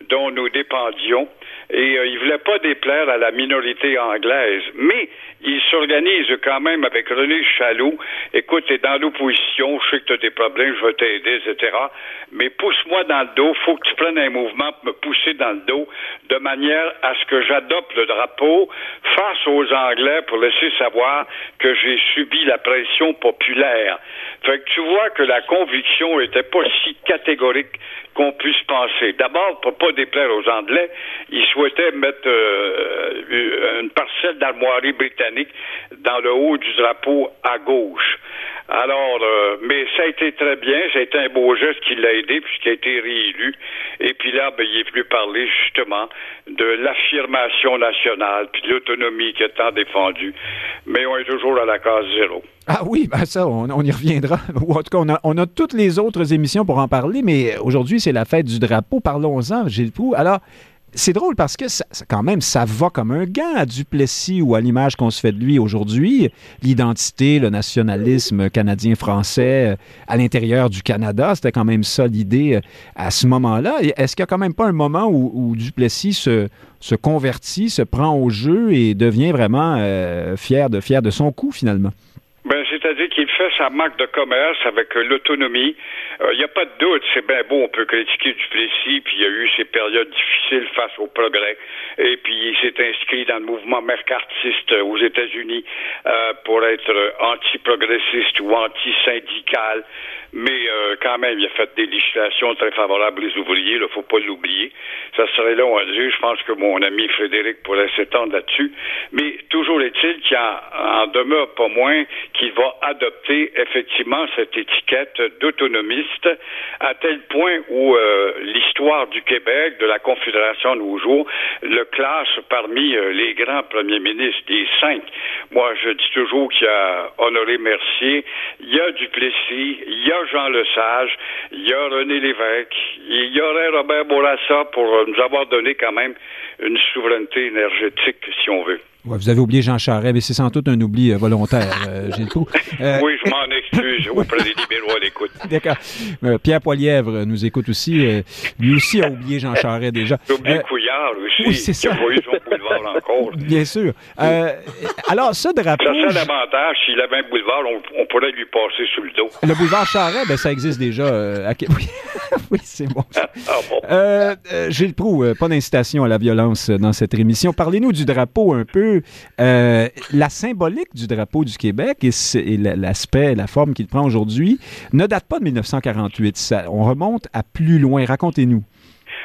dont nous dépendions. Et euh, il voulait pas déplaire à la minorité anglaise. Mais il s'organise quand même avec René Chaloux. Écoute, t'es dans l'opposition, je sais que tu as des problèmes, je vais t'aider, etc. Mais pousse-moi dans le dos, faut que tu prennes un mouvement pour me pousser dans le dos, de manière à ce que j'adopte le drapeau face aux Anglais pour laisser savoir que j'ai subi la pression populaire. Fait que tu vois que la conviction n'était pas si catégorique qu'on puisse penser. D'abord, pour pas déplaire aux Anglais, ils souhaitaient mettre euh, une parcelle d'armoirie britannique dans le haut du drapeau à gauche. Alors, euh, mais ça a été très bien, ça a été un beau geste qui l'a aidé puisqu'il a été réélu. Et puis là, ben, il est venu parler justement de l'affirmation nationale puis de l'autonomie qui est tant défendue. Mais on est toujours à la case zéro. Ah oui, ben ça, on, y reviendra. Ou en tout cas, on a, toutes les autres émissions pour en parler, mais aujourd'hui, c'est la fête du drapeau. Parlons-en, Gilles Pou. Alors, c'est drôle parce que quand même, ça va comme un gant à Duplessis ou à l'image qu'on se fait de lui aujourd'hui. L'identité, le nationalisme canadien-français euh, à l'intérieur du Canada, c'était quand même ça l'idée euh, à ce moment-là. Est-ce qu'il n'y a quand même pas un moment où, Duplessis se, convertit, se prend au jeu et devient vraiment euh, fier de son coup finalement? Ben, c'est-à-dire qu'il fait sa marque de commerce avec euh, l'autonomie. Il euh, n'y a pas de doute, c'est bien beau, on peut critiquer du Duplessis, puis il y a eu ces périodes difficiles face au progrès. Et puis il s'est inscrit dans le mouvement mercartiste aux États-Unis euh, pour être anti-progressiste ou anti-syndical mais euh, quand même, il a fait des législations très favorables aux ouvriers, il ne faut pas l'oublier. Ça serait long à dire, je pense que mon ami Frédéric pourrait s'étendre là-dessus, mais toujours est-il qu'il en, demeure pas moins qu'il va adopter effectivement cette étiquette d'autonomiste à tel point où euh, l'histoire du Québec, de la Confédération de nos jours, le classe parmi euh, les grands premiers ministres, des cinq. Moi, je dis toujours qu'il y a Honoré Mercier, il y a Duplessis, il y a Jean Lesage, il y a René Lévesque, il y aurait Robert Bourassa pour nous avoir donné quand même une souveraineté énergétique, si on veut vous avez oublié Jean Charest, mais c'est sans doute un oubli euh, volontaire, euh, Gilles euh, oui, je m'en excuse auprès des libéraux à l'écoute. D'accord. Pierre Poilièvre nous écoute aussi. lui aussi a oublié Jean Charest déjà. J'ai oublié Couillard aussi. Oui, c'est ça. Pas eu son boulevard encore. Bien sûr. alors, ce drapeau... Ça, c'est l'avantage. S'il avait un boulevard, on, pourrait lui passer sous le dos. Le boulevard Charest, ben, ça existe déjà. À... oui, oui c'est bon. Ah, bon. Gilles Proux, pas d'incitation à la violence dans cette émission. Parlez-nous du drapeau un peu euh, la symbolique du drapeau du Québec et, l'aspect, la forme qu'il prend aujourd'hui ne date pas de 1948. on remonte à plus loin. Racontez-nous.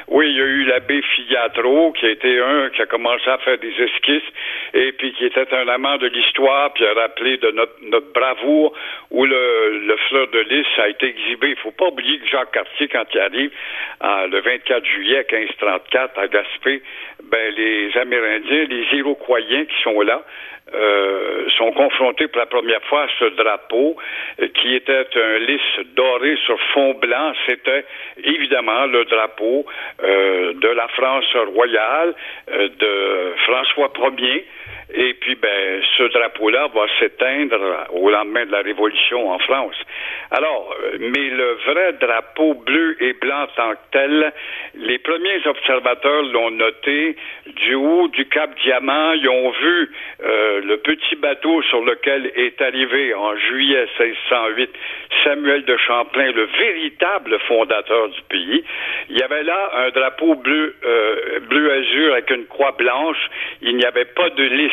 Oui, il y a eu l'abbé Figatro, qui a été un qui a commencé à faire des esquisses, et puis qui était un amant de l'histoire, puis a rappelé de notre, notre bravoure où le, le fleur de lys a été exhibé. Il faut pas oublier que Jacques Cartier, quand il arrive le 24 juillet 1534 à Gaspé, ben les Amérindiens, les Iroquois qui sont là, euh, sont confrontés pour la première fois à ce drapeau euh, qui était un lys doré sur fond blanc. C'était évidemment le drapeau euh, de la France royale, de François Ier. Et puis, ben, ce drapeau-là va s'éteindre au lendemain de la Révolution en France. Alors, mais le vrai drapeau bleu et blanc tant que tel, les premiers observateurs l'ont noté du haut du Cap Diamant. Ils ont vu euh, le petit bateau sur lequel est arrivé en juillet 1608 Samuel de Champlain, le véritable fondateur du pays. Il y avait là un drapeau bleu, euh, bleu azur avec une croix blanche. Il n'y avait pas de lys.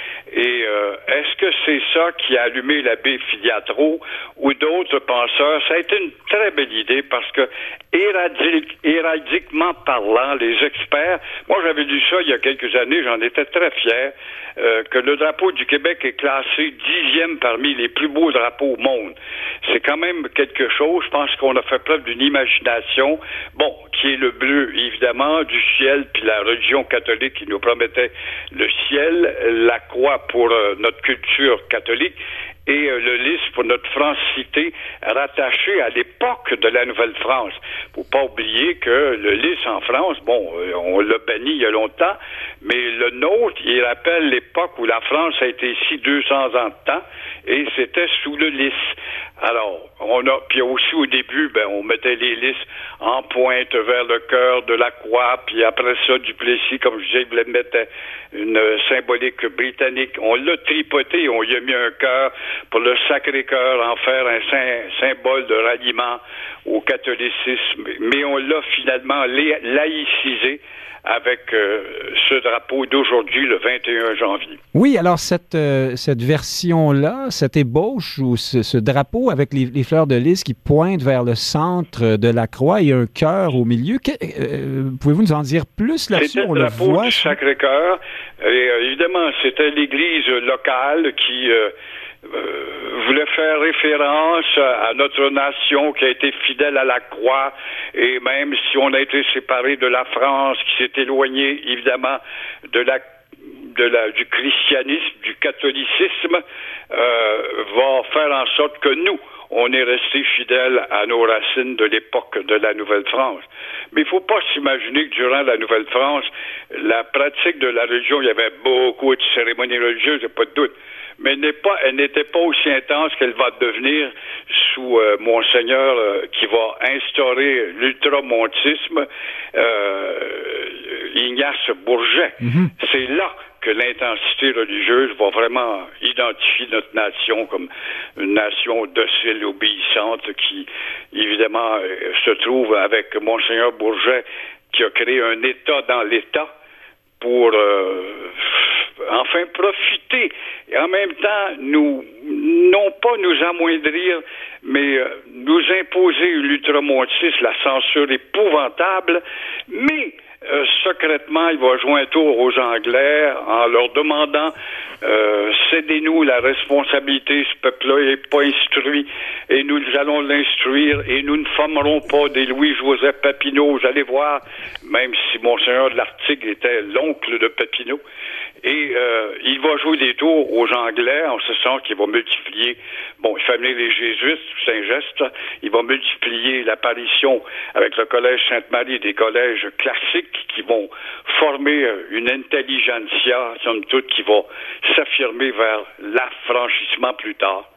Et euh, est-ce que c'est ça qui a allumé l'abbé Filiatro ou d'autres penseurs? Ça a été une très belle idée parce que héraldiquement parlant, les experts, moi j'avais lu ça il y a quelques années, j'en étais très fier, euh, que le drapeau du Québec est classé dixième parmi les plus beaux drapeaux au monde. C'est quand même quelque chose. Je pense qu'on a fait preuve d'une imagination, bon, qui est le bleu, évidemment, du ciel, puis la religion catholique qui nous promettait le ciel, la croix pour euh, notre culture catholique, et euh, le lys pour notre francité rattaché à l'époque de la Nouvelle-France. Faut pas oublier que le lys en France, bon, euh, on l'a banni il y a longtemps, mais le nôtre, il rappelle l'époque où la France a été ici 200 ans de temps et c'était sous le lys. Alors, on a, puis aussi au début, ben, on mettait les lys en pointe vers le cœur de la croix, puis après ça, du Plessis, comme je disais, il mettait une symbolique britannique. On l'a tripoté, on y a mis un cœur pour le Sacré-Cœur, en faire un symbole de ralliement au catholicisme, mais on l'a finalement laïcisé avec euh, ce drapeau d'aujourd'hui, le 21 janvier. Oui, alors cette, euh, cette version-là, cette ébauche ou ce, drapeau avec les, fleurs de lys qui pointent vers le centre de la croix et un cœur au milieu. Euh, pouvez-vous nous en dire plus là-dessus? On le voit. Sacré-Cœur. évidemment, c'était l'église locale qui euh, voulait faire référence à notre nation qui a été fidèle à la croix et même si on a été séparé de la France, qui s'est éloigné évidemment de la de la, du christianisme, du catholicisme, euh, va faire en sorte que nous, on est resté fidèle à nos racines de l'époque de la Nouvelle-France. Mais il ne faut pas s'imaginer que durant la Nouvelle-France, la pratique de la religion, il y avait beaucoup de cérémonies religieuses, il n'y a pas de doute mais elle n'était pas aussi intense qu'elle va devenir sous euh, Monseigneur euh, qui va instaurer l'ultramontisme, euh, Ignace Bourget. Mhm. C'est là que l'intensité religieuse va vraiment identifier notre nation comme une nation docile, obéissante, qui évidemment se trouve avec Monseigneur Bourget qui a créé un État dans l'État pour enfin profiter et en même temps nous non pas nous amoindrir, mais euh, nous imposer l'ultramontisme, la censure épouvantable, mais euh, secrètement, il va jouer un tour aux Anglais en leur demandant euh, cédez-nous la responsabilité, ce peuple-là n'est pas instruit et nous allons l'instruire et nous ne formerons pas des Louis-Joseph Papineau. Vous allez voir, même si Monseigneur de l'Artigue était l'oncle de Papineau, et euh, il va jouer des tours aux Anglais en ce sens qu'il va multiplier, bon, il fait amener les Jésuites, Saint-Geste, il va multiplier l'apparition avec le Collège Sainte-Marie des collèges classiques qui vont former euh, une intelligentsia, somme toute, qui va s'affirmer vers l'affranchissement plus tard.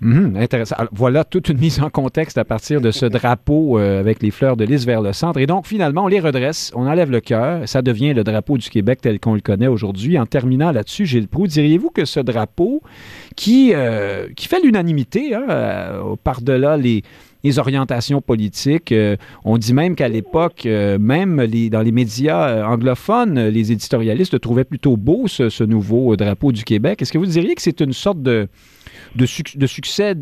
Mhm, intéressant. voilà toute une mise en contexte à partir de ce drapeau euh, avec les fleurs de lys vers le centre. Et donc, finalement, on les redresse, on enlève le cœur. Ça devient le drapeau du Québec tel qu'on le connaît aujourd'hui. En terminant là-dessus, Gilles Proux, diriez-vous que ce drapeau, qui, euh, qui fait l'unanimité hein, par-delà les, les orientations politiques. on dit même qu'à l'époque, même les, dans les médias anglophones, les éditorialistes trouvaient plutôt beau ce, nouveau drapeau du Québec. Est-ce que vous diriez que c'est une sorte de succès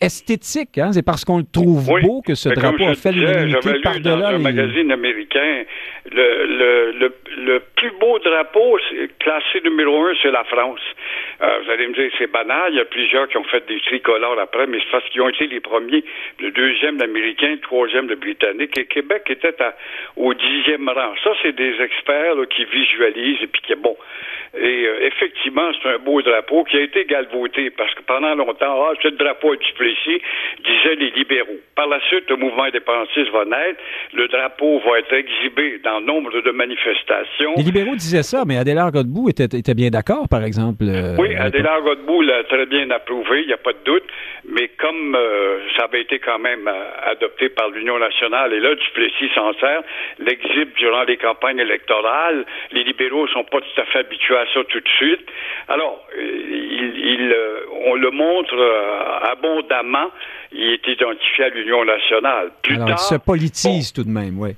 esthétique. Hein? C'est parce qu'on le trouve beau que ce drapeau a fait l'unanimité par-delà. Dans un magazine américain, le, le, le, plus beau drapeau, classé numéro un, c'est la France. Euh, vous allez me dire, c'est banal. Il y a plusieurs qui ont fait des tricolores après, mais c'est parce qu'ils ont été les premiers. Le deuxième, l'américain, le troisième, le britannique. Et Québec était au dixième rang. Ça, c'est des experts qui visualisent et puis qui, bon. Et euh, effectivement, c'est un beau drapeau qui a été galvauté parce que pendant longtemps, ah, c'est le drapeau du ici, disaient les libéraux. Par la suite, le mouvement indépendantiste va naître, le drapeau va être exhibé dans nombre de manifestations. Les libéraux disaient ça, mais Adélard Godbout était, était bien d'accord, par exemple. Euh, oui, Adélard Godbout l'a très bien approuvé, il n'y a pas de doute, mais comme euh, ça avait été quand même euh, adopté par l'Union nationale, et là, Duplessis s'en sert, l'exhibe durant les campagnes électorales, les libéraux ne sont pas tout à fait habitués à ça tout de suite. Alors, il, on le montre abondamment il est identifié à l'Union nationale. Plus Alors, il se politise tout de même, oui.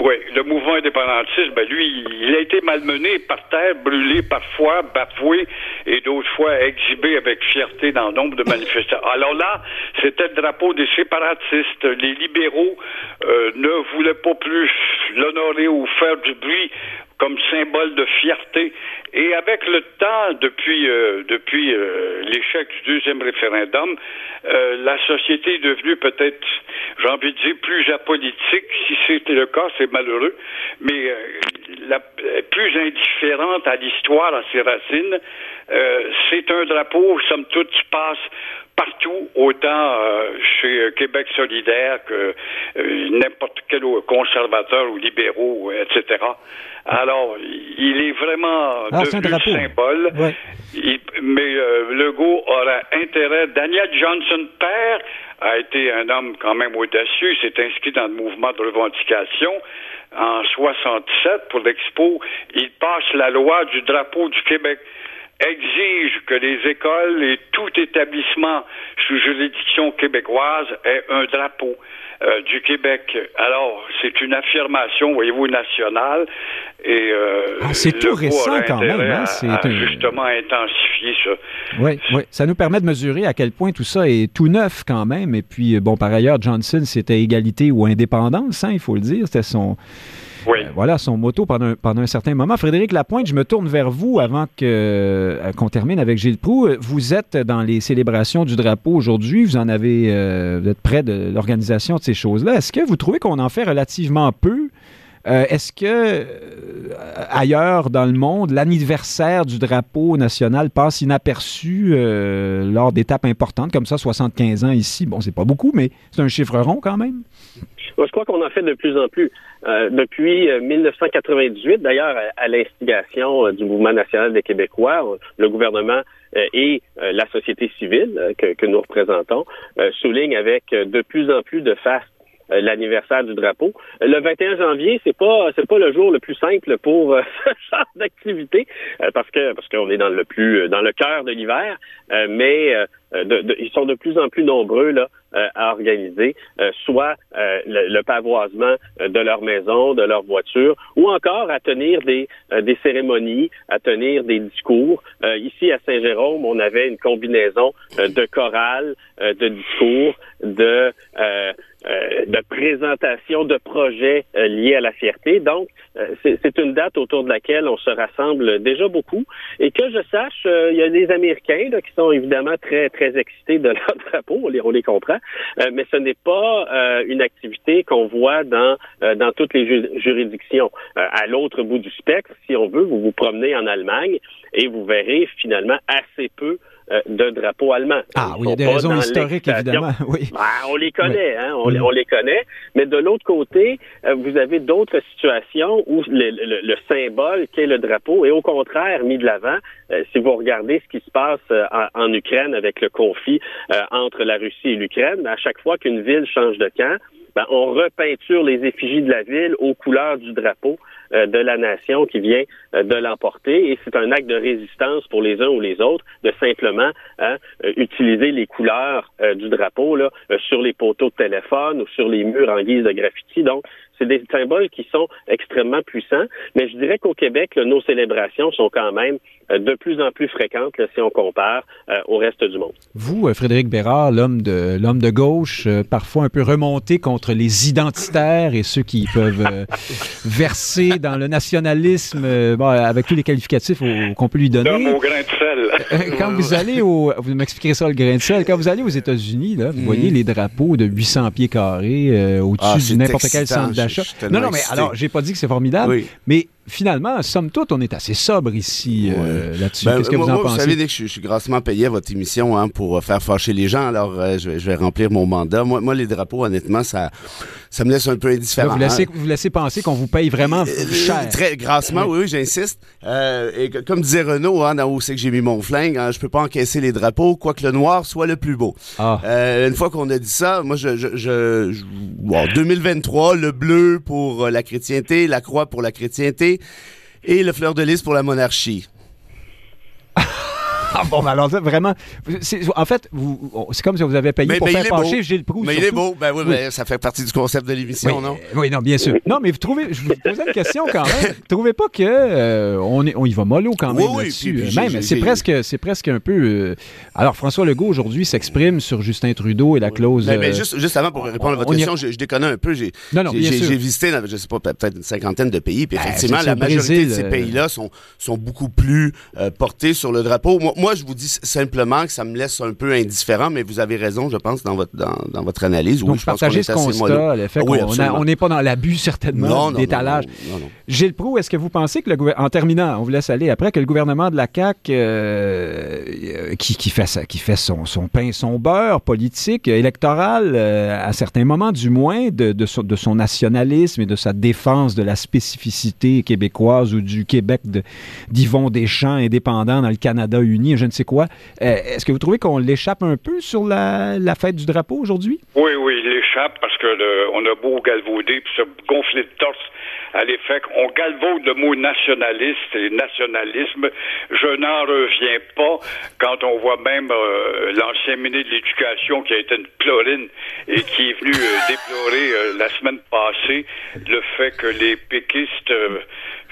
Oui, le mouvement indépendantiste, ben lui, il a été malmené par terre, brûlé parfois, bafoué et d'autres fois exhibé avec fierté dans nombre de manifestations. Alors là, c'était le drapeau des séparatistes. Les libéraux euh, ne voulaient pas plus l'honorer ou faire du bruit comme symbole de fierté. Et avec le temps, depuis, euh, depuis euh, l'échec du deuxième référendum, euh, la société est devenue peut-être, j'ai envie de dire, plus apolitique. Si c'était le cas, c'est malheureux, mais la, plus indifférente à l'histoire, à ses racines. c'est un drapeau, somme toute, qui passe partout, autant chez Québec solidaire que n'importe quel conservateur ou libéraux, etc. Alors, il est vraiment ah, devenu un symbole. mais euh, Legault aura intérêt. Daniel Johnson, père, a été un homme quand même audacieux. Il s'est inscrit dans le mouvement de revendication en 67 pour l'Expo. Il passe la loi du drapeau du Québec. Exige que les écoles et tout établissement sous juridiction québécoise ait un drapeau. Euh, du Québec. Alors, c'est une affirmation, voyez-vous, nationale. Et euh, ah, c'est tout récent quand même. Hein? C'est justement intensifié ça. Oui, oui. Ça nous permet de mesurer à quel point tout ça est tout neuf quand même. Et puis, bon, par ailleurs, Johnson, c'était égalité ou indépendance, hein, il faut le dire. C'était son oui. Euh, voilà son motto pendant, pendant un certain moment. Frédéric Lapointe, je me tourne vers vous avant que, euh, qu'on termine avec Gilles Proux. Vous êtes dans les célébrations du drapeau aujourd'hui. Vous en avez, euh, vous êtes près de l'organisation de ces choses-là. Est-ce que vous trouvez qu'on en fait relativement peu? Est-ce que ailleurs dans le monde, l'anniversaire du drapeau national passe inaperçu lors d'étapes importantes comme ça, 75 ans ici? Bon, c'est pas beaucoup, mais c'est un chiffre rond quand même. je crois qu'on en fait de plus en plus. Euh, depuis 1998, euh, d'ailleurs, à, l'instigation euh, du Mouvement national des Québécois, le gouvernement et la société civile que, que nous représentons soulignent avec de plus en plus de faces l'anniversaire du drapeau. Le 21 janvier, c'est pas c'est pas le jour le plus simple pour ce genre d'activité parce que parce qu'on est dans le plus dans le cœur de l'hiver, mais ils sont de plus en plus nombreux là euh, à organiser, euh, soit euh, le, pavoisement de leur maison, de leur voiture, ou encore à tenir des, des cérémonies, à tenir des discours. ici à Saint-Jérôme, on avait une combinaison de chorales, de discours, de de présentation de projets liés à la fierté. Donc, c'est une date autour de laquelle on se rassemble déjà beaucoup. Et que je sache, il y a des Américains qui sont évidemment très très excités de leur drapeau, on les, on les comprend, euh, mais ce n'est pas euh, une activité qu'on voit dans, euh, dans toutes les juridictions. à l'autre bout du spectre, si on veut, vous vous promenez en Allemagne et vous verrez finalement assez peu de drapeaux allemands. Ah oui, il y a des raisons historiques, évidemment. Oui. Ben, on les connaît, hein, on, les, on, les connaît. Mais de l'autre côté, vous avez d'autres situations où le, le, le symbole qu'est le drapeau est au contraire mis de l'avant. si vous regardez ce qui se passe en, en, Ukraine avec le conflit entre la Russie et l'Ukraine, à chaque fois qu'une ville change de camp, ben, on repeinture les effigies de la ville aux couleurs du drapeau euh, de la nation qui vient euh, de l'emporter. Et c'est un acte de résistance pour les uns ou les autres de simplement hein, euh, utiliser les couleurs du drapeau là, sur les poteaux de téléphone ou sur les murs en guise de graffiti. Donc, c'est des symboles qui sont extrêmement puissants. Mais je dirais qu'au Québec, nos célébrations sont quand même euh, de plus en plus fréquentes si on compare euh, au reste du monde. Vous, euh, Frédéric Bérard, l'homme de l'homme de gauche, parfois un peu remonté contre les identitaires et ceux qui peuvent verser dans le nationalisme, avec tous les qualificatifs qu'on peut lui donner. au grain de sel. quand vous allez au, vous m'expliquerez ça le grain de sel. Quand vous allez aux États-Unis, là, vous voyez mm. les drapeaux de 800 pieds carrés au-dessus ah, de n'importe quel centre d'achat. Non, non, mais alors, j'ai pas dit que c'est formidable, mais finalement, somme toute, on est assez sobre ici euh, là-dessus. Ben, Qu'est-ce que vous en pensez? Vous savez, que je, suis grassement payé à votre émission hein, pour faire fâcher les gens, alors euh, je, vais remplir mon mandat. Moi, moi, les drapeaux, honnêtement, ça, ça me laisse un peu indifférent. vous, laissez, vous laissez penser qu'on vous paye vraiment euh, cher. Très grassement, oui, oui, j'insiste. et comme disait Renaud, hein, dans où c'est que j'ai mis mon flingue, hein, je peux pas encaisser les drapeaux, quoique le noir soit le plus beau. Ah. une fois qu'on a dit ça, moi, je, je, je, 2023, le bleu pour la chrétienté, la croix pour la chrétienté et le fleur de lys pour la monarchie. Ah bon, alors vraiment, en fait, c'est comme si vous avez payé pour faire pencher Gilles Proust. Mais il est beau, ben oui, ben, ça fait partie du concept de l'émission, non? Oui, non, bien sûr. Non, mais vous trouvez, je vous posais une question quand même. Vous trouvez pas que euh, on, est, on y va mollo quand même oui, là-dessus? même, c'est presque, c'est presque un peu. Euh, alors, François Legault aujourd'hui s'exprime sur Justin Trudeau et la clause. Mais, juste, juste, avant pour répondre à votre question, je, déconne un peu. J'ai, non, non, j'ai visité, je sais pas, peut-être une cinquantaine de pays, puis ben, effectivement, la majorité de ces euh, pays-là sont, sont beaucoup plus portés sur le drapeau. Moi, moi, je vous dis simplement que ça me laisse un peu indifférent, mais vous avez raison, je pense, dans votre, dans, votre analyse. Donc, je partager ce constat, le fait ah qu'on n'est pas dans l'abus, certainement, d'étalage. Gilles Proux, est-ce que vous pensez que le gouvernement, en terminant, on vous laisse aller après, que le gouvernement de la CAQ, euh, qui, qui, fait, qui fait son, son pain, son beurre politique, électoral, euh, à certains moments du moins, de, de, son, de son nationalisme et de sa défense de la spécificité québécoise ou du Québec d'Yvon Deschamps indépendant dans le Canada uni, je ne sais quoi. Euh, est-ce que vous trouvez qu'on l'échappe un peu sur la, fête du drapeau aujourd'hui? Oui, oui, il l'échappe parce que on a beau galvauder puis se gonfler de torse à l'effet qu'on galvaude le mot nationaliste et nationalisme. Je n'en reviens pas quand on voit même euh, l'ancien ministre de l'Éducation qui a été une plorine et qui est venu euh, déplorer euh, la semaine passée le fait que les péquistes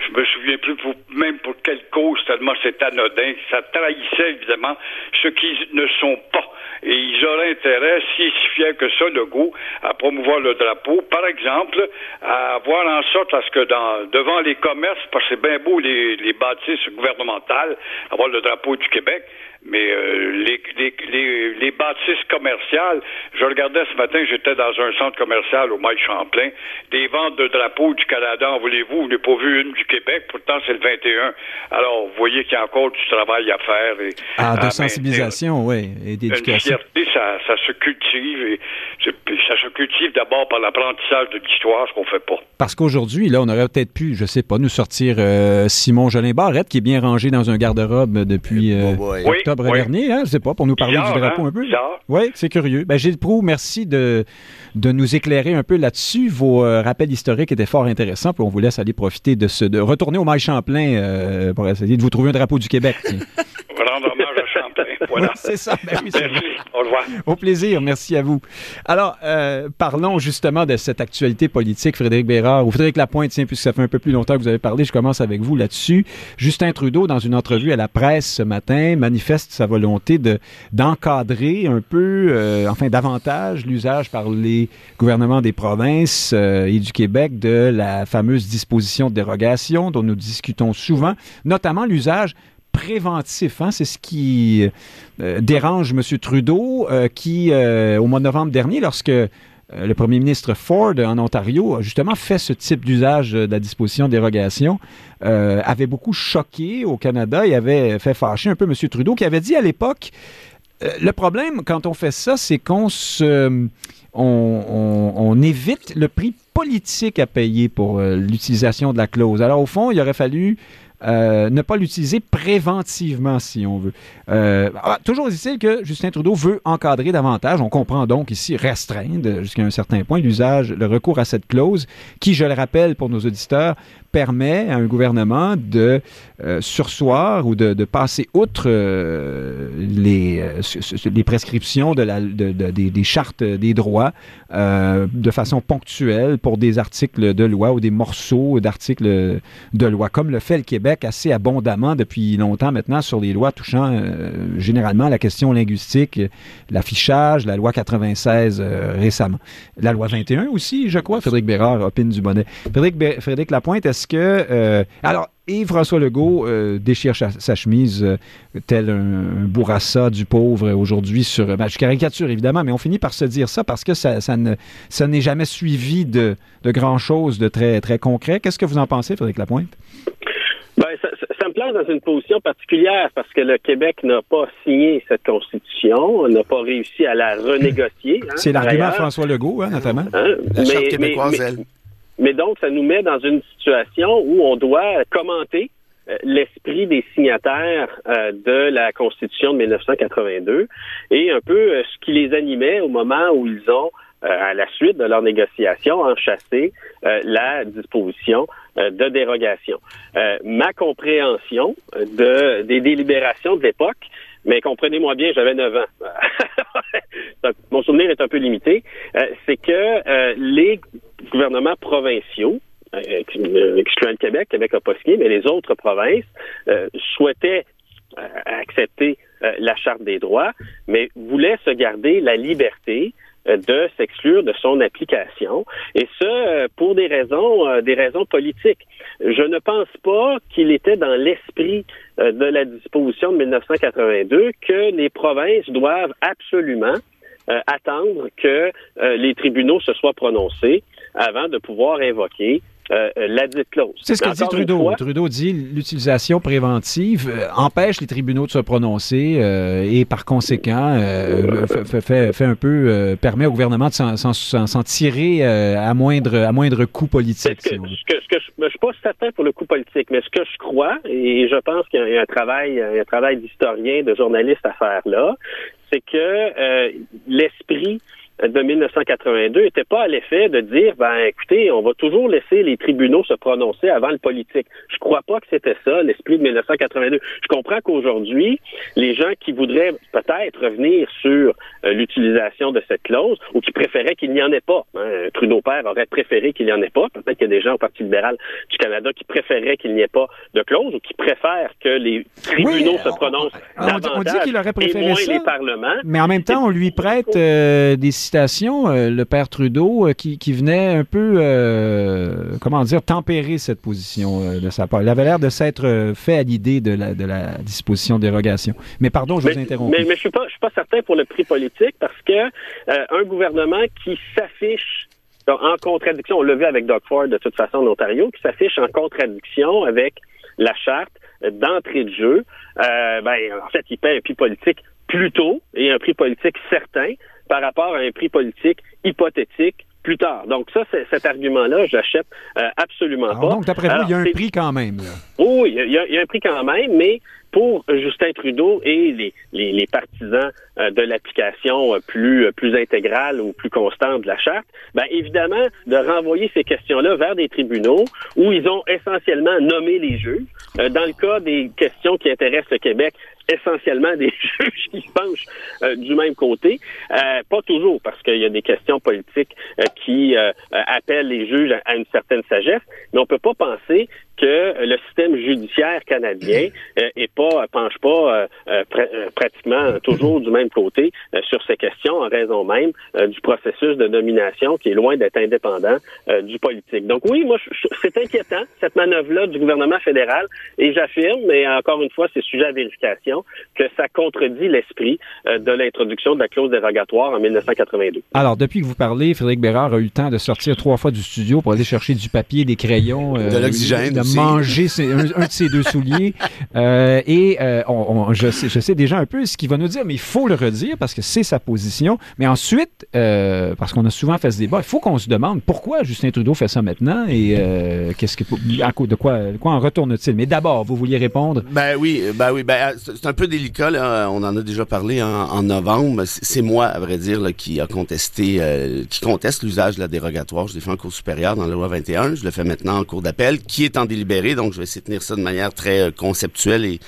je me souviens plus même pour quelle cause, tellement c'est anodin. Ça trahissait évidemment ceux qui ne sont pas. Et ils auraient intérêt, si fiers que ça, le goût, à promouvoir le drapeau. Par exemple, à voir en sorte à ce que devant les commerces, parce que c'est bien beau les, les bâtisses gouvernementales, avoir le drapeau du Québec, mais euh, les, les, les, les, bâtisses commerciales, je regardais ce matin, j'étais dans un centre commercial au Mail Champlain, des ventes de drapeaux du Canada, en voulez-vous, vous n'avez pas vu une du Québec, pourtant c'est le 21. Alors, vous voyez qu'il y a encore du travail à faire. Et, ah, de sensibilisation, oui, et d'éducation. Ça, ça se cultive, et ça se cultive d'abord par l'apprentissage de l'histoire, ce qu'on fait pas. Parce qu'aujourd'hui, là, on aurait peut-être pu, je sais pas, nous sortir euh, Simon Jolin Barrette, qui est bien rangé dans un garde-robe depuis euh, octobre dernier, hein, je sais pas, pour nous parler du drapeau hein? un peu. Oui, c'est curieux. Ben, Gilles Proux, merci de, de nous éclairer un peu là-dessus. Vos euh, rappels historiques étaient fort intéressants, puis on vous laisse aller profiter de ce, de retourner au Mail Champlain euh, pour essayer de vous trouver un drapeau du Québec. Rendre hommage à Champlain. Voilà. c'est ça. Ben merci. Au revoir. Au plaisir. Merci à vous. Alors, euh, parlons justement de cette actualité politique, Frédéric Bérard, ou Frédéric Lapointe, tiens, puisque ça fait un peu plus longtemps que vous avez parlé, je commence avec vous là-dessus. Justin Trudeau, dans une entrevue à la presse ce matin, manifeste sa volonté de d'encadrer un peu, euh, enfin davantage, l'usage par les gouvernements des provinces euh, et du Québec de la fameuse disposition de dérogation dont nous discutons souvent, notamment l'usage préventif. Hein? C'est ce qui euh, dérange M. Trudeau, euh, qui, au mois de novembre dernier, lorsque le premier ministre Ford en Ontario a justement fait ce type d'usage de la disposition de dérogation, avait beaucoup choqué au Canada et avait fait fâcher un peu M. Trudeau, qui avait dit à l'époque le problème quand on fait ça, c'est qu'on se, on, évite le prix politique à payer pour l'utilisation de la clause. Alors au fond, il aurait fallu euh, ne pas l'utiliser préventivement, si on veut. Euh, ah, toujours est-il que Justin Trudeau veut encadrer davantage. On comprend donc ici restreindre jusqu'à un certain point l'usage, le recours à cette clause, qui, je le rappelle pour nos auditeurs, permet à un gouvernement de euh, sursoir ou de, passer outre les, les prescriptions de des, chartes des droits de façon ponctuelle pour des articles de loi ou des morceaux d'articles de loi, comme le fait le Québec assez abondamment depuis longtemps maintenant sur les lois touchant euh, généralement la question linguistique, l'affichage, la loi 96 euh, récemment. La loi 21 aussi, je crois. Frédéric Bérard opine du bonnet. Frédéric, Frédéric Lapointe, est-ce que... Euh, alors, et François Legault déchire sa, chemise tel un, bourrassa du pauvre aujourd'hui sur... Ben, je caricature évidemment, mais on finit par se dire ça parce que ça, ça ne ça n'est jamais suivi de, de grand-chose de très, très concret. Qu'est-ce que vous en pensez, Frédéric Lapointe? Ben, ça, ça, me place dans une position particulière parce que le Québec n'a pas signé cette constitution, n'a pas réussi à la renégocier. Hein, C'est l'argument de François Legault, hein, notamment. Hein? La Charte québécoise, mais, mais, mais, donc, ça nous met dans une situation où on doit commenter euh, l'esprit des signataires euh, de la Constitution de 1982 et un peu euh, ce qui les animait au moment où ils ont à la suite de leur négociation, enchâssé la disposition euh, de dérogation. Euh, ma compréhension de, des délibérations de l'époque, mais comprenez-moi bien, j'avais 9 ans. Mon souvenir est un peu limité. Euh, c'est que les gouvernements provinciaux, excluant le Québec, Québec n'a pas mais les autres provinces souhaitaient accepter la Charte des droits, mais voulaient se garder la liberté euh, de s'exclure de son application et ce euh, pour des raisons euh, des raisons politiques. Je ne pense pas qu'il était dans l'esprit de la disposition de 1982 que les provinces doivent absolument attendre que les tribunaux se soient prononcés avant de pouvoir invoquer euh, euh, la dite clause. C'est ce que dit Trudeau. Trudeau dit l'utilisation préventive euh, empêche les tribunaux de se prononcer et par conséquent fait, un peu permet au gouvernement de s'en tirer à moindre à moindre coût politique. Ce que, je, ne suis pas certain pour le coût politique, mais ce que je crois et je pense qu'il y a un travail un travail d'historien, de journaliste à faire là, c'est que l'esprit de 1982 n'était pas à l'effet de dire, ben écoutez, on va toujours laisser les tribunaux se prononcer avant le politique. Je crois pas que c'était ça l'esprit de 1982. Je comprends qu'aujourd'hui, les gens qui voudraient peut-être revenir sur euh, l'utilisation de cette clause ou qui préféraient qu'il n'y en ait pas, hein, Trudeau père aurait préféré qu'il n'y en ait pas. Peut-être qu'il y a des gens au Parti libéral du Canada qui préféraient qu'il n'y ait pas de clause ou qui préfèrent que les tribunaux se prononcent on, davantage on dit qu'il aurait préféré et moins ça, les parlements. Mais en même temps, on lui prête euh, des citations, euh, le père Trudeau, euh, qui, qui venait un peu, euh, comment dire, tempérer cette position de sa part. Il avait l'air de s'être fait à l'idée de la, de la disposition dérogation. Mais pardon, je vous interromps. Mais, mais je suis pas, je suis pas certain pour le prix politique parce que un gouvernement qui s'affiche donc, en contradiction, on l'a vu avec Doug Ford de toute façon en Ontario, qui s'affiche en contradiction avec la charte d'entrée de jeu, euh, ben, en fait, il paie un prix politique plus tôt et un prix politique certain par rapport à un prix politique hypothétique plus tard. Donc ça, cet argument-là, je l'achète euh, absolument Alors, pas. donc, d'après vous, il y a un prix quand même. là. Oui, il y, a, il y a un prix quand même, mais pour Justin Trudeau et les, les, les partisans euh, de l'application euh, plus, euh, plus intégrale ou plus constante de la charte, ben évidemment, de renvoyer ces questions-là vers des tribunaux où ils ont essentiellement nommé les juges. Euh, dans le cas des questions qui intéressent le Québec, essentiellement des juges qui se penchent euh, du même côté. Euh, pas toujours, parce qu'il y a des questions politiques euh, qui euh, euh, appellent les juges à, à une certaine sagesse, mais on peut pas penser que euh, le système judiciaire canadien euh, est pas penche pas euh, euh, pr- euh, pratiquement toujours du même côté euh, sur ces questions en raison même euh, du processus de nomination qui est loin d'être indépendant euh, du politique. Donc oui, moi c'est inquiétant cette manœuvre-là du gouvernement fédéral et j'affirme, mais encore une fois c'est sujet à vérification, que ça contredit l'esprit euh, de l'introduction de la clause dérogatoire en 1982. Alors, depuis que vous parlez, Frédéric Bérard a eu le temps de sortir trois fois du studio pour aller chercher du papier, des crayons, euh, De l'oxygène. Manger ses- un, un de ses deux souliers. Euh, et euh, on- on- je, sais, je sais déjà un peu ce qu'il va nous dire, mais il faut le redire parce que c'est sa position. Mais ensuite, euh, parce qu'on a souvent fait ce débat, il faut qu'on se demande pourquoi Justin Trudeau fait ça maintenant et qu'est-ce que, à cause de quoi, de quoi en retourne-t-il? Mais d'abord, vous vouliez répondre. Ben oui, ben oui, ben c'est un peu délicat là. On en a déjà parlé en, en novembre. C'est moi, à vrai dire, là, qui a contesté, qui conteste l'usage de la dérogatoire. Je l'ai fait en cours supérieur dans la loi 21. Je le fais maintenant en cours d'appel, qui est en Donc, je vais essayer de tenir ça de manière très euh, conceptuelle et,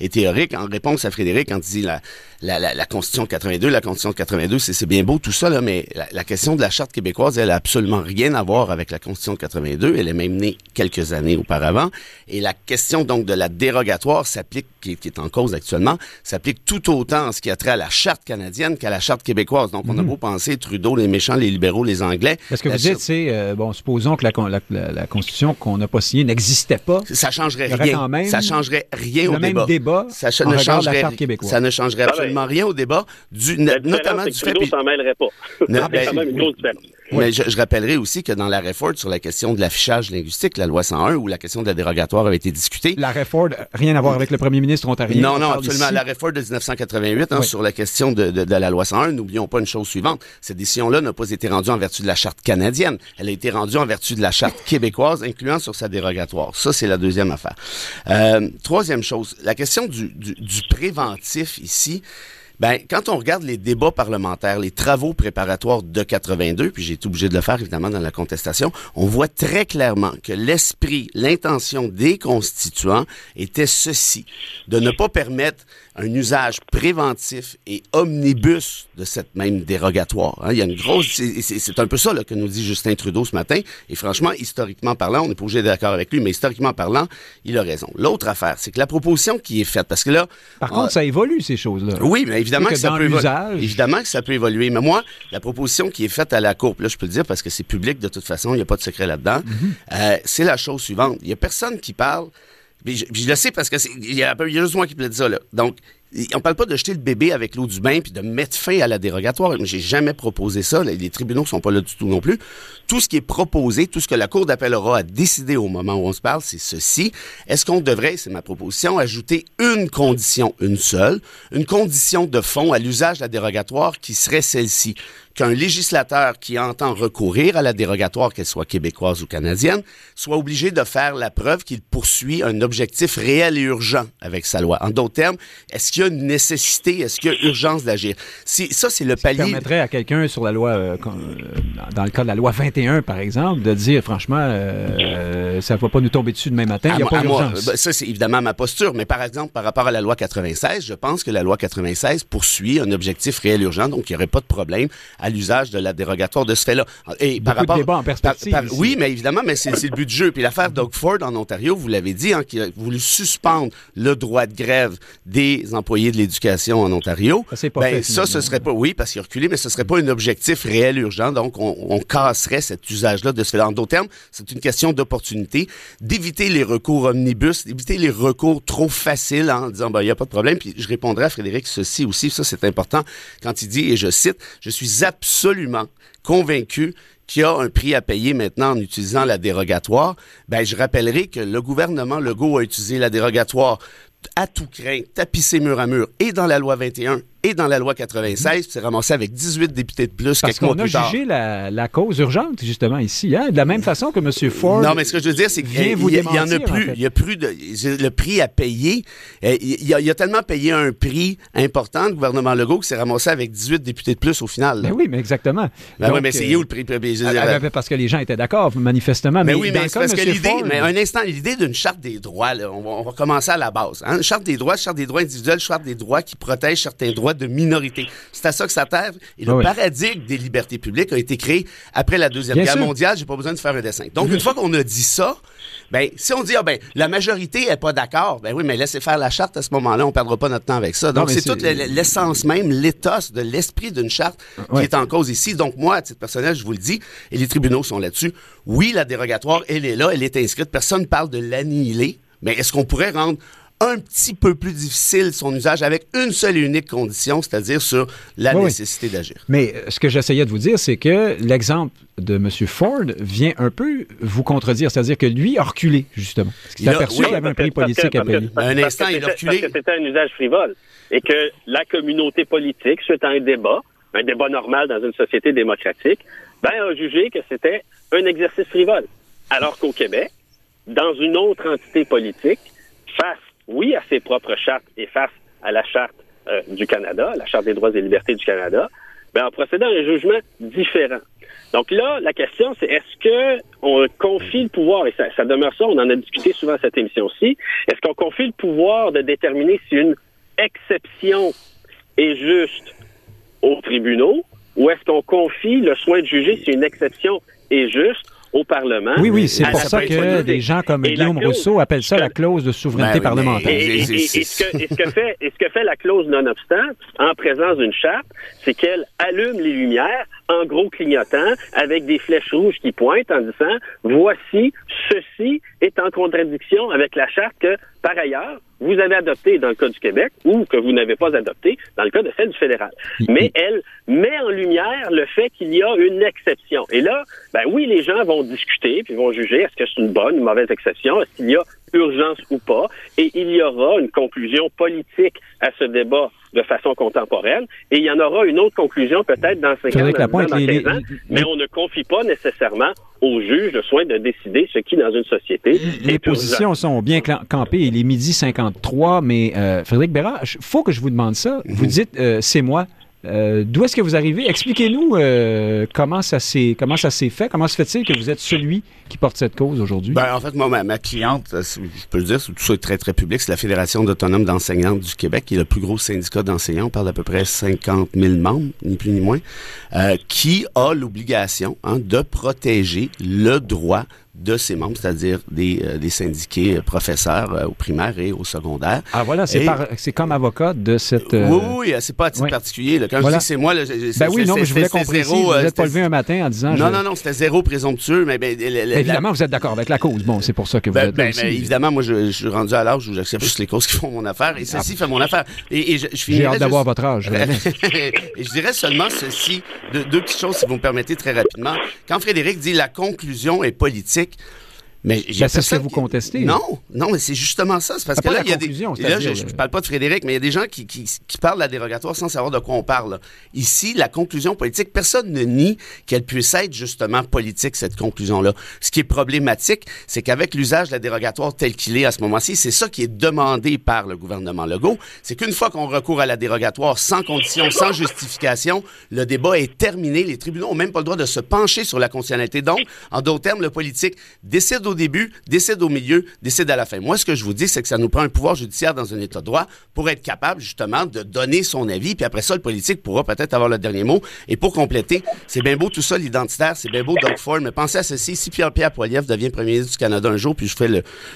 et théorique. En réponse à Frédéric, quand il dit la, la, la, la Constitution de 82, la Constitution de 82, c'est c'est bien beau tout ça là, mais la, la question de la charte québécoise, elle a absolument rien à voir avec la Constitution de 82. Elle est même née quelques années auparavant. Et la question donc de la dérogatoire s'applique, qui, qui est en cause actuellement, s'applique tout autant en ce qui a trait à la charte canadienne qu'à la charte québécoise. Donc, on a beau penser Trudeau, les méchants, les libéraux, les Anglais. Parce que vous dites, c'est, euh, bon, supposons que la, la, la- la Constitution qu'on n'a pas signée n'existait pas. ça changerait rien. quand même ça changerait rien le au même débat. débat Ça ne changerait, Charte québécoise. ça ne changerait ben. Absolument rien au débat, du, notamment du fait. S'en mêlerait pas. C'est ben, quand même une grosse différence. Mais je, je rappellerai aussi que dans la réforme sur la question de l'affichage linguistique, la loi 101, où la question de la dérogatoire avait été discutée, La Ford, rien à voir avec le premier ministre ontarien. Non, On non, absolument. La réforme de 1988 hein, Oui. sur la question de, de, de la loi 101, n'oublions pas une chose suivante. Cette décision-là n'a pas été rendue en vertu de la charte canadienne. Elle a été rendue en vertu de la charte québécoise, incluant sur sa dérogatoire. Ça, c'est la deuxième affaire. Euh, troisième chose, la question du, du, du préventif ici. Ben, quand on regarde les débats parlementaires, les travaux préparatoires de 82, puis j'ai été obligé de le faire évidemment dans la contestation, on voit très clairement que l'esprit, l'intention des constituants était ceci, de ne pas permettre un usage préventif et omnibus de cette même dérogatoire. hein. Il y a une grosse, c'est- un peu ça là, que nous dit Justin Trudeau ce matin. Et franchement, historiquement parlant, on n'est pas obligé d'être d'accord avec lui, mais historiquement parlant, il a raison. L'autre affaire, c'est que la proposition qui est faite, parce que là, Par contre, ça évolue, ces choses-là. oui, mais évidemment Que que, ça peut évoluer. Évidemment que ça peut évoluer. Mais moi, la proposition qui est faite à la Cour, là, je peux le dire parce que c'est public de toute façon, il n'y a pas de secret là-dedans. euh, c'est la chose suivante. Il y a personne qui parle. Puis je, puis je le sais parce que il y, a, il y a juste moi qui plaide ça, là. Donc, on parle pas de jeter le bébé avec l'eau du bain puis de mettre fin à la dérogatoire. J'ai jamais proposé ça. Les, tribunaux sont pas là du tout non plus. Tout ce qui est proposé, tout ce que la Cour d'appel aura à décider au moment où on se parle, c'est ceci. Est-ce qu'on devrait, c'est ma proposition, ajouter une condition, une seule, une condition de fond à l'usage de la dérogatoire qui serait celle-ci? Qu'un législateur qui entend recourir à la dérogatoire, qu'elle soit québécoise ou canadienne, soit obligé de faire la preuve qu'il poursuit un objectif réel et urgent avec sa loi. En d'autres termes, est-ce qu'il y a une nécessité, est-ce qu'il y a urgence d'agir? Si, ça, c'est le palier. Ça permettrait à quelqu'un sur la loi, euh, euh, dans le cas de la loi 21, par exemple, de dire, franchement, euh, ça ne va pas nous tomber dessus demain matin, il n'y a pas d'urgence. Ben, ça, c'est évidemment ma posture, mais par exemple, par rapport à la loi 96, je pense que la loi 96 poursuit un objectif réel et urgent, donc il n'y aurait pas de problème à l'usage de la dérogatoire de ce fait-là. Et par rapport, de en perspective. oui, mais évidemment, mais c'est le but du jeu. Puis l'affaire Doug Ford en Ontario, vous l'avez dit, hein, qui a voulu suspendre le droit de grève des employés de l'éducation en Ontario. Ça, pas ben, ça, ce serait pas, oui, parce qu'il a reculé, mais ce serait pas un objectif réel urgent. Donc, on, on casserait cet usage-là de ce fait-là. En d'autres termes, c'est une question d'opportunité, d'éviter les recours omnibus, d'éviter les recours trop faciles hein, en disant, ben, il n'y a pas de problème. Puis je répondrai à Frédéric ceci aussi, ça c'est important, quand il dit, et je cite, je suis absolument convaincu qu'il y a un prix à payer maintenant en utilisant la dérogatoire, ben je rappellerai que le gouvernement Legault a utilisé la dérogatoire à tout craint, tapissé mur à mur, et dans la loi 21 et dans la loi 96, c'est ramassé avec 18 députés de plus Parce qu'on a jugé la, cause urgente, justement, ici, hein, de la même façon que M. Ford. Non, mais ce que je veux dire, c'est qu'il y, en a plus. Il y a plus de. Le prix à payer. Euh, il y, a, tellement payé un prix important, le gouvernement Legault, que c'est ramassé avec 18 députés de plus au final. Ben oui, mais exactement. Ben oui, mais c'est où le prix? Ah, ben, parce que les gens étaient d'accord, manifestement. Mais, oui, mais c'est parce que l'idée. Mais un instant, l'idée d'une charte des droits, on, va, commencer à la base. Hein. Charte des droits, charte des droits individuels, charte des droits qui protège certains droits de minorité. C'est à ça que ça terre. Et le paradigme des libertés publiques a été créé après la Deuxième Guerre mondiale. J'ai pas besoin de faire un dessin. Donc, une fois qu'on a dit ça, ben, si on dit, ah, ben, la majorité est pas d'accord, ben oui, mais laissez faire la charte à ce moment-là, on perdra pas notre temps avec ça. Donc, c'est toute l'essence même, l'éthos de l'esprit d'une charte qui est en cause ici. Donc, moi, à titre personnel, je vous le dis, et les tribunaux sont là-dessus. Oui, la dérogatoire, elle est là, elle est inscrite. Personne ne parle de l'annihiler. Mais est-ce qu'on pourrait rendre un petit peu plus difficile son usage avec une seule et unique condition, c'est-à-dire sur la nécessité d'agir. Mais euh, ce que j'essayais de vous dire, c'est que l'exemple de M. Ford vient un peu vous contredire, c'est-à-dire que lui a reculé, justement. Parce qu'il a aperçu qu'il y avait un prix politique à payer. un instant, il a reculé. Parce que c'était un usage frivole et que la communauté politique, suite à un débat, un débat normal dans une société démocratique, ben, a jugé que c'était un exercice frivole. Alors qu'au Québec, dans une autre entité politique, face oui, à ses propres chartes et face à la charte euh, du Canada, la charte des droits et libertés du Canada, ben, en procédant à un jugement différent. Donc là, la question, c'est est-ce que on confie le pouvoir, et ça, ça, demeure ça, on en a discuté souvent à cette émission-ci, est-ce qu'on confie le pouvoir de déterminer si une exception est juste aux tribunaux, ou est-ce qu'on confie le soin de juger si une exception est juste au Parlement. Oui, oui, c'est pour ça que des gens comme Guillaume Rousseau appellent ça la clause de souveraineté ben parlementaire. Et, ce que, fait, ce que fait la clause nonobstant, en présence d'une charte, c'est qu'elle allume les lumières en gros clignotant avec des flèches rouges qui pointent en disant voici, ceci est en contradiction avec la charte que, par ailleurs, vous avez adopté dans le cas du Québec ou que vous n'avez pas adopté dans le cas de celle du fédéral. Mais elle met en lumière le fait qu'il y a une exception. Et là, ben oui, les gens vont discuter puis vont juger est-ce que c'est une bonne ou une mauvaise exception, est-ce qu'il y a urgence ou pas, et il y aura une conclusion politique à ce débat de façon contemporaine, et il y en aura une autre conclusion peut-être dans 5 ans, dans, dans 15 ans, mais on ne confie pas nécessairement aux juges le soin de décider ce qui, dans une société... Les positions sont bien campées, il est midi 53, mais euh, Frédéric Bérard, il faut que je vous demande ça. Vous mhm. dites, euh, c'est moi. Euh, d'où est-ce que vous arrivez? Expliquez-nous euh, comment ça s'est fait. Comment se fait-il que vous êtes celui qui porte cette cause aujourd'hui? Ben, en fait, moi, ma, cliente, euh, je peux le dire, tout ça est très, très public, c'est la Fédération d'autonomes d'enseignants du Québec, qui est le plus gros syndicat d'enseignants. On parle d'à peu près 50 000 membres, ni plus ni moins, qui a l'obligation hein, de protéger le droit de ses membres, c'est-à-dire des, euh, des syndiqués euh, professeurs euh, au primaire et au secondaire. Ah voilà, c'est, c'est comme avocat de cette... Oui, oui, c'est pas à titre particulier. Là. Quand je dis c'est moi... Là, ben oui, non, mais je voulais comprendre. Zéro, vous n'êtes pas levé un matin en disant... Non, non, non, c'était zéro présomptueux. Mais ben, évidemment, vous êtes d'accord avec la cause. Bon, c'est pour ça que vous ben, êtes ben, évidemment, moi, je, suis rendu à l'âge où j'accepte juste les causes qui font mon affaire. Et ceci ah. fait mon affaire. Et, je, je J'ai hâte d'avoir votre âge. et je dirais seulement ceci, deux petites choses si vous me permettez très rapidement. Quand Frédéric dit la conclusion est politique, week. Mais ben, c'est ce que vous contestez. Non, non, mais c'est justement ça. C'est parce que là, il y a des. Là, je, ne parle pas de Frédéric, mais il y a des gens qui, qui, parlent de la dérogatoire sans savoir de quoi on parle. Ici, la conclusion politique, personne ne nie qu'elle puisse être justement politique, cette conclusion-là. Ce qui est problématique, c'est qu'avec l'usage de la dérogatoire tel qu'il est à ce moment-ci, c'est ça qui est demandé par le gouvernement Legault. C'est qu'une fois qu'on recourt à la dérogatoire sans condition, sans justification, le débat est terminé. Les tribunaux n'ont même pas le droit de se pencher sur la constitutionnalité. Donc, en d'autres termes, le politique décide au début, décide au milieu, décide à la fin. Moi, ce que je vous dis, c'est que ça nous prend un pouvoir judiciaire dans un état de droit pour être capable, justement, de donner son avis. Puis après ça, le politique pourra peut-être avoir le dernier mot. Et pour compléter, c'est bien beau tout ça, l'identitaire, c'est bien beau Doug Ford, mais pensez à ceci, si Pierre-Pierre Poilievre devient premier ministre du Canada un jour, puis je fais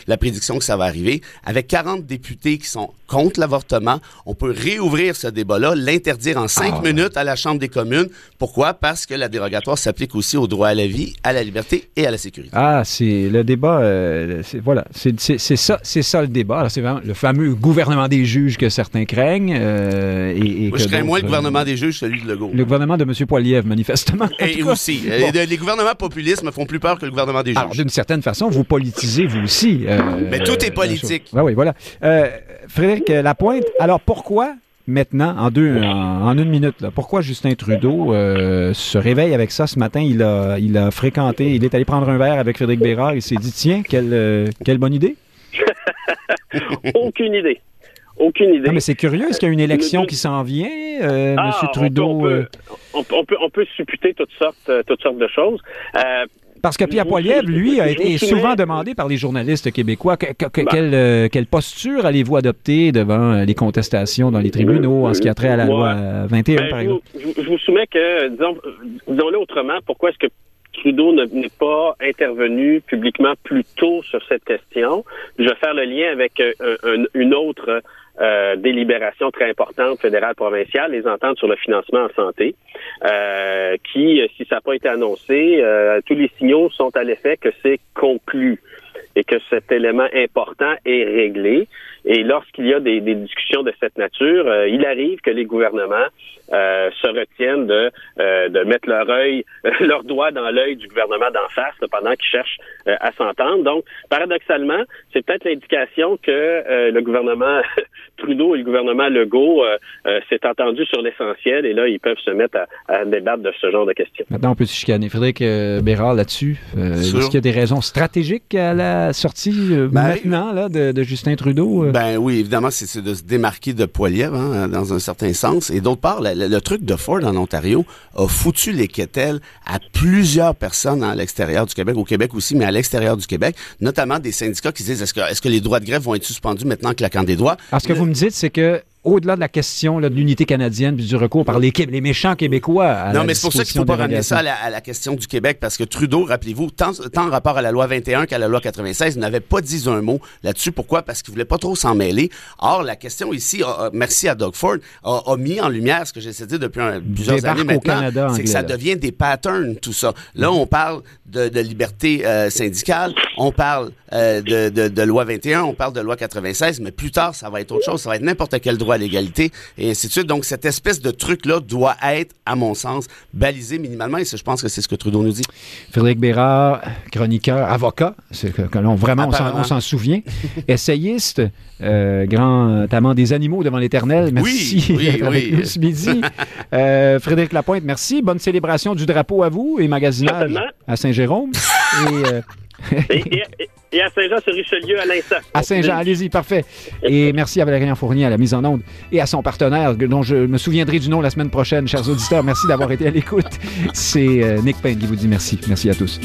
la prédiction que ça va arriver, avec 40 députés qui sont contre l'avortement, on peut réouvrir ce débat-là, l'interdire en cinq ah. minutes à la Chambre des communes. Pourquoi? Parce que la dérogatoire s'applique aussi au droit à la vie, à la liberté et à la sécurité. Ah, c'est le débat, euh, voilà, c'est ça, c'est ça le débat. C'est vraiment le fameux gouvernement des juges que certains craignent. Euh, et, Moi, je crains moins le gouvernement des juges, celui de Legault. Le gouvernement de M. Poiliev, manifestement. Et aussi. Les gouvernements populistes me font plus peur que le gouvernement des juges. D'une certaine façon, vous politisez, vous aussi. Euh, Mais tout est politique. oui, oui, voilà. Frédéric Lapointe, alors pourquoi maintenant, en, deux, en, une minute, pourquoi Justin Trudeau euh, se réveille avec ça ce matin? Il a, il a fréquenté, il est allé prendre un verre avec Frédéric Bérard. Il s'est dit, tiens, quelle, euh, quelle bonne idée? Aucune idée. Aucune idée. mais c'est curieux. Est-ce qu'il y a une élection qui s'en vient, euh, ah, M. Trudeau? On peut, on, peut, on, peut, supputer toutes sortes, toutes sortes de choses. Parce que Pierre Poilievre, lui, a été souvent demandé par les journalistes québécois bah. euh, quelle, posture allez-vous adopter devant euh, les contestations dans les tribunaux en ce qui a trait à la loi 21, ben, par exemple? Je, vous soumets que, disons, disons-le autrement, pourquoi est-ce que Trudeau n'est pas intervenu publiquement plus tôt sur cette question? Je vais faire le lien avec euh, une autre euh, délibération très importante fédérale provinciale, les ententes sur le financement en santé, euh, qui, si ça n'a pas été annoncé, euh, tous les signaux sont à l'effet que c'est conclu et que cet élément important est réglé. Et lorsqu'il y a des, discussions de cette nature, euh, il arrive que les gouvernements euh, se retiennent de, euh, de mettre leur œil, leur doigt dans l'œil du gouvernement d'en face pendant qu'ils cherchent à s'entendre. Donc, paradoxalement, c'est peut-être l'indication que le gouvernement Trudeau et le gouvernement Legault s'est entendu sur l'essentiel et là, ils peuvent se mettre à, débattre de ce genre de questions. Maintenant, on peut se chicaner. Frédéric Bérard, là-dessus, est-ce qu'il y a des raisons stratégiques à la sortie ben, maintenant là, de, de Justin Trudeau? Ben oui, évidemment, c'est de se démarquer de Poilievre, hein, dans un certain sens. Et d'autre part, le, truc de Ford en Ontario a foutu les quételles à plusieurs personnes à l'extérieur du Québec, au Québec aussi, mais à l'extérieur du Québec, notamment des syndicats qui disent est-ce que, est-ce que les droits de grève vont être suspendus maintenant que la des droits? Alors, ce que vous me dites, c'est que au-delà de la question de l'unité canadienne puis du recours par les, les méchants québécois. À non, mais c'est pour ça qu'il ne faut pas ramener ça à la, question du Québec, parce que Trudeau, rappelez-vous, tant, tant en rapport à la loi 21 qu'à la loi 96, n'avait pas dit un mot là-dessus. Pourquoi? Parce qu'il voulait pas trop s'en mêler. Or, la question ici, merci à Doug Ford, a, mis en lumière ce que j'essaie de dire depuis plusieurs années maintenant, c'est que ça devient des patterns, tout ça. Là, on parle de, liberté euh, syndicale, on parle euh, de, de, de loi 21, on parle de loi 96, mais plus tard, ça va être autre chose. Ça va être n'importe quel droit à l'égalité et ainsi de suite. Donc, cette espèce de truc-là doit être, à mon sens, balisé minimalement et je pense que c'est ce que Trudeau nous dit. Frédéric Bérard, chroniqueur, avocat, c'est que, vraiment, on s'en souvient, essayiste, euh, grand amant des animaux devant l'éternel. Merci oui, oui, ce midi. Euh, Frédéric Lapointe, merci. Bonne célébration du drapeau à vous et magasinage à Et, euh, et, à Saint-Jean-sur-Richelieu à l'instant. À Saint-Jean, allez-y, parfait. Et merci à Valérien Fournier à la mise en onde et à son partenaire, dont je me souviendrai du nom la semaine prochaine, chers auditeurs. Merci d'avoir été à l'écoute. C'est euh, Nick Payne qui vous dit merci. Merci à tous.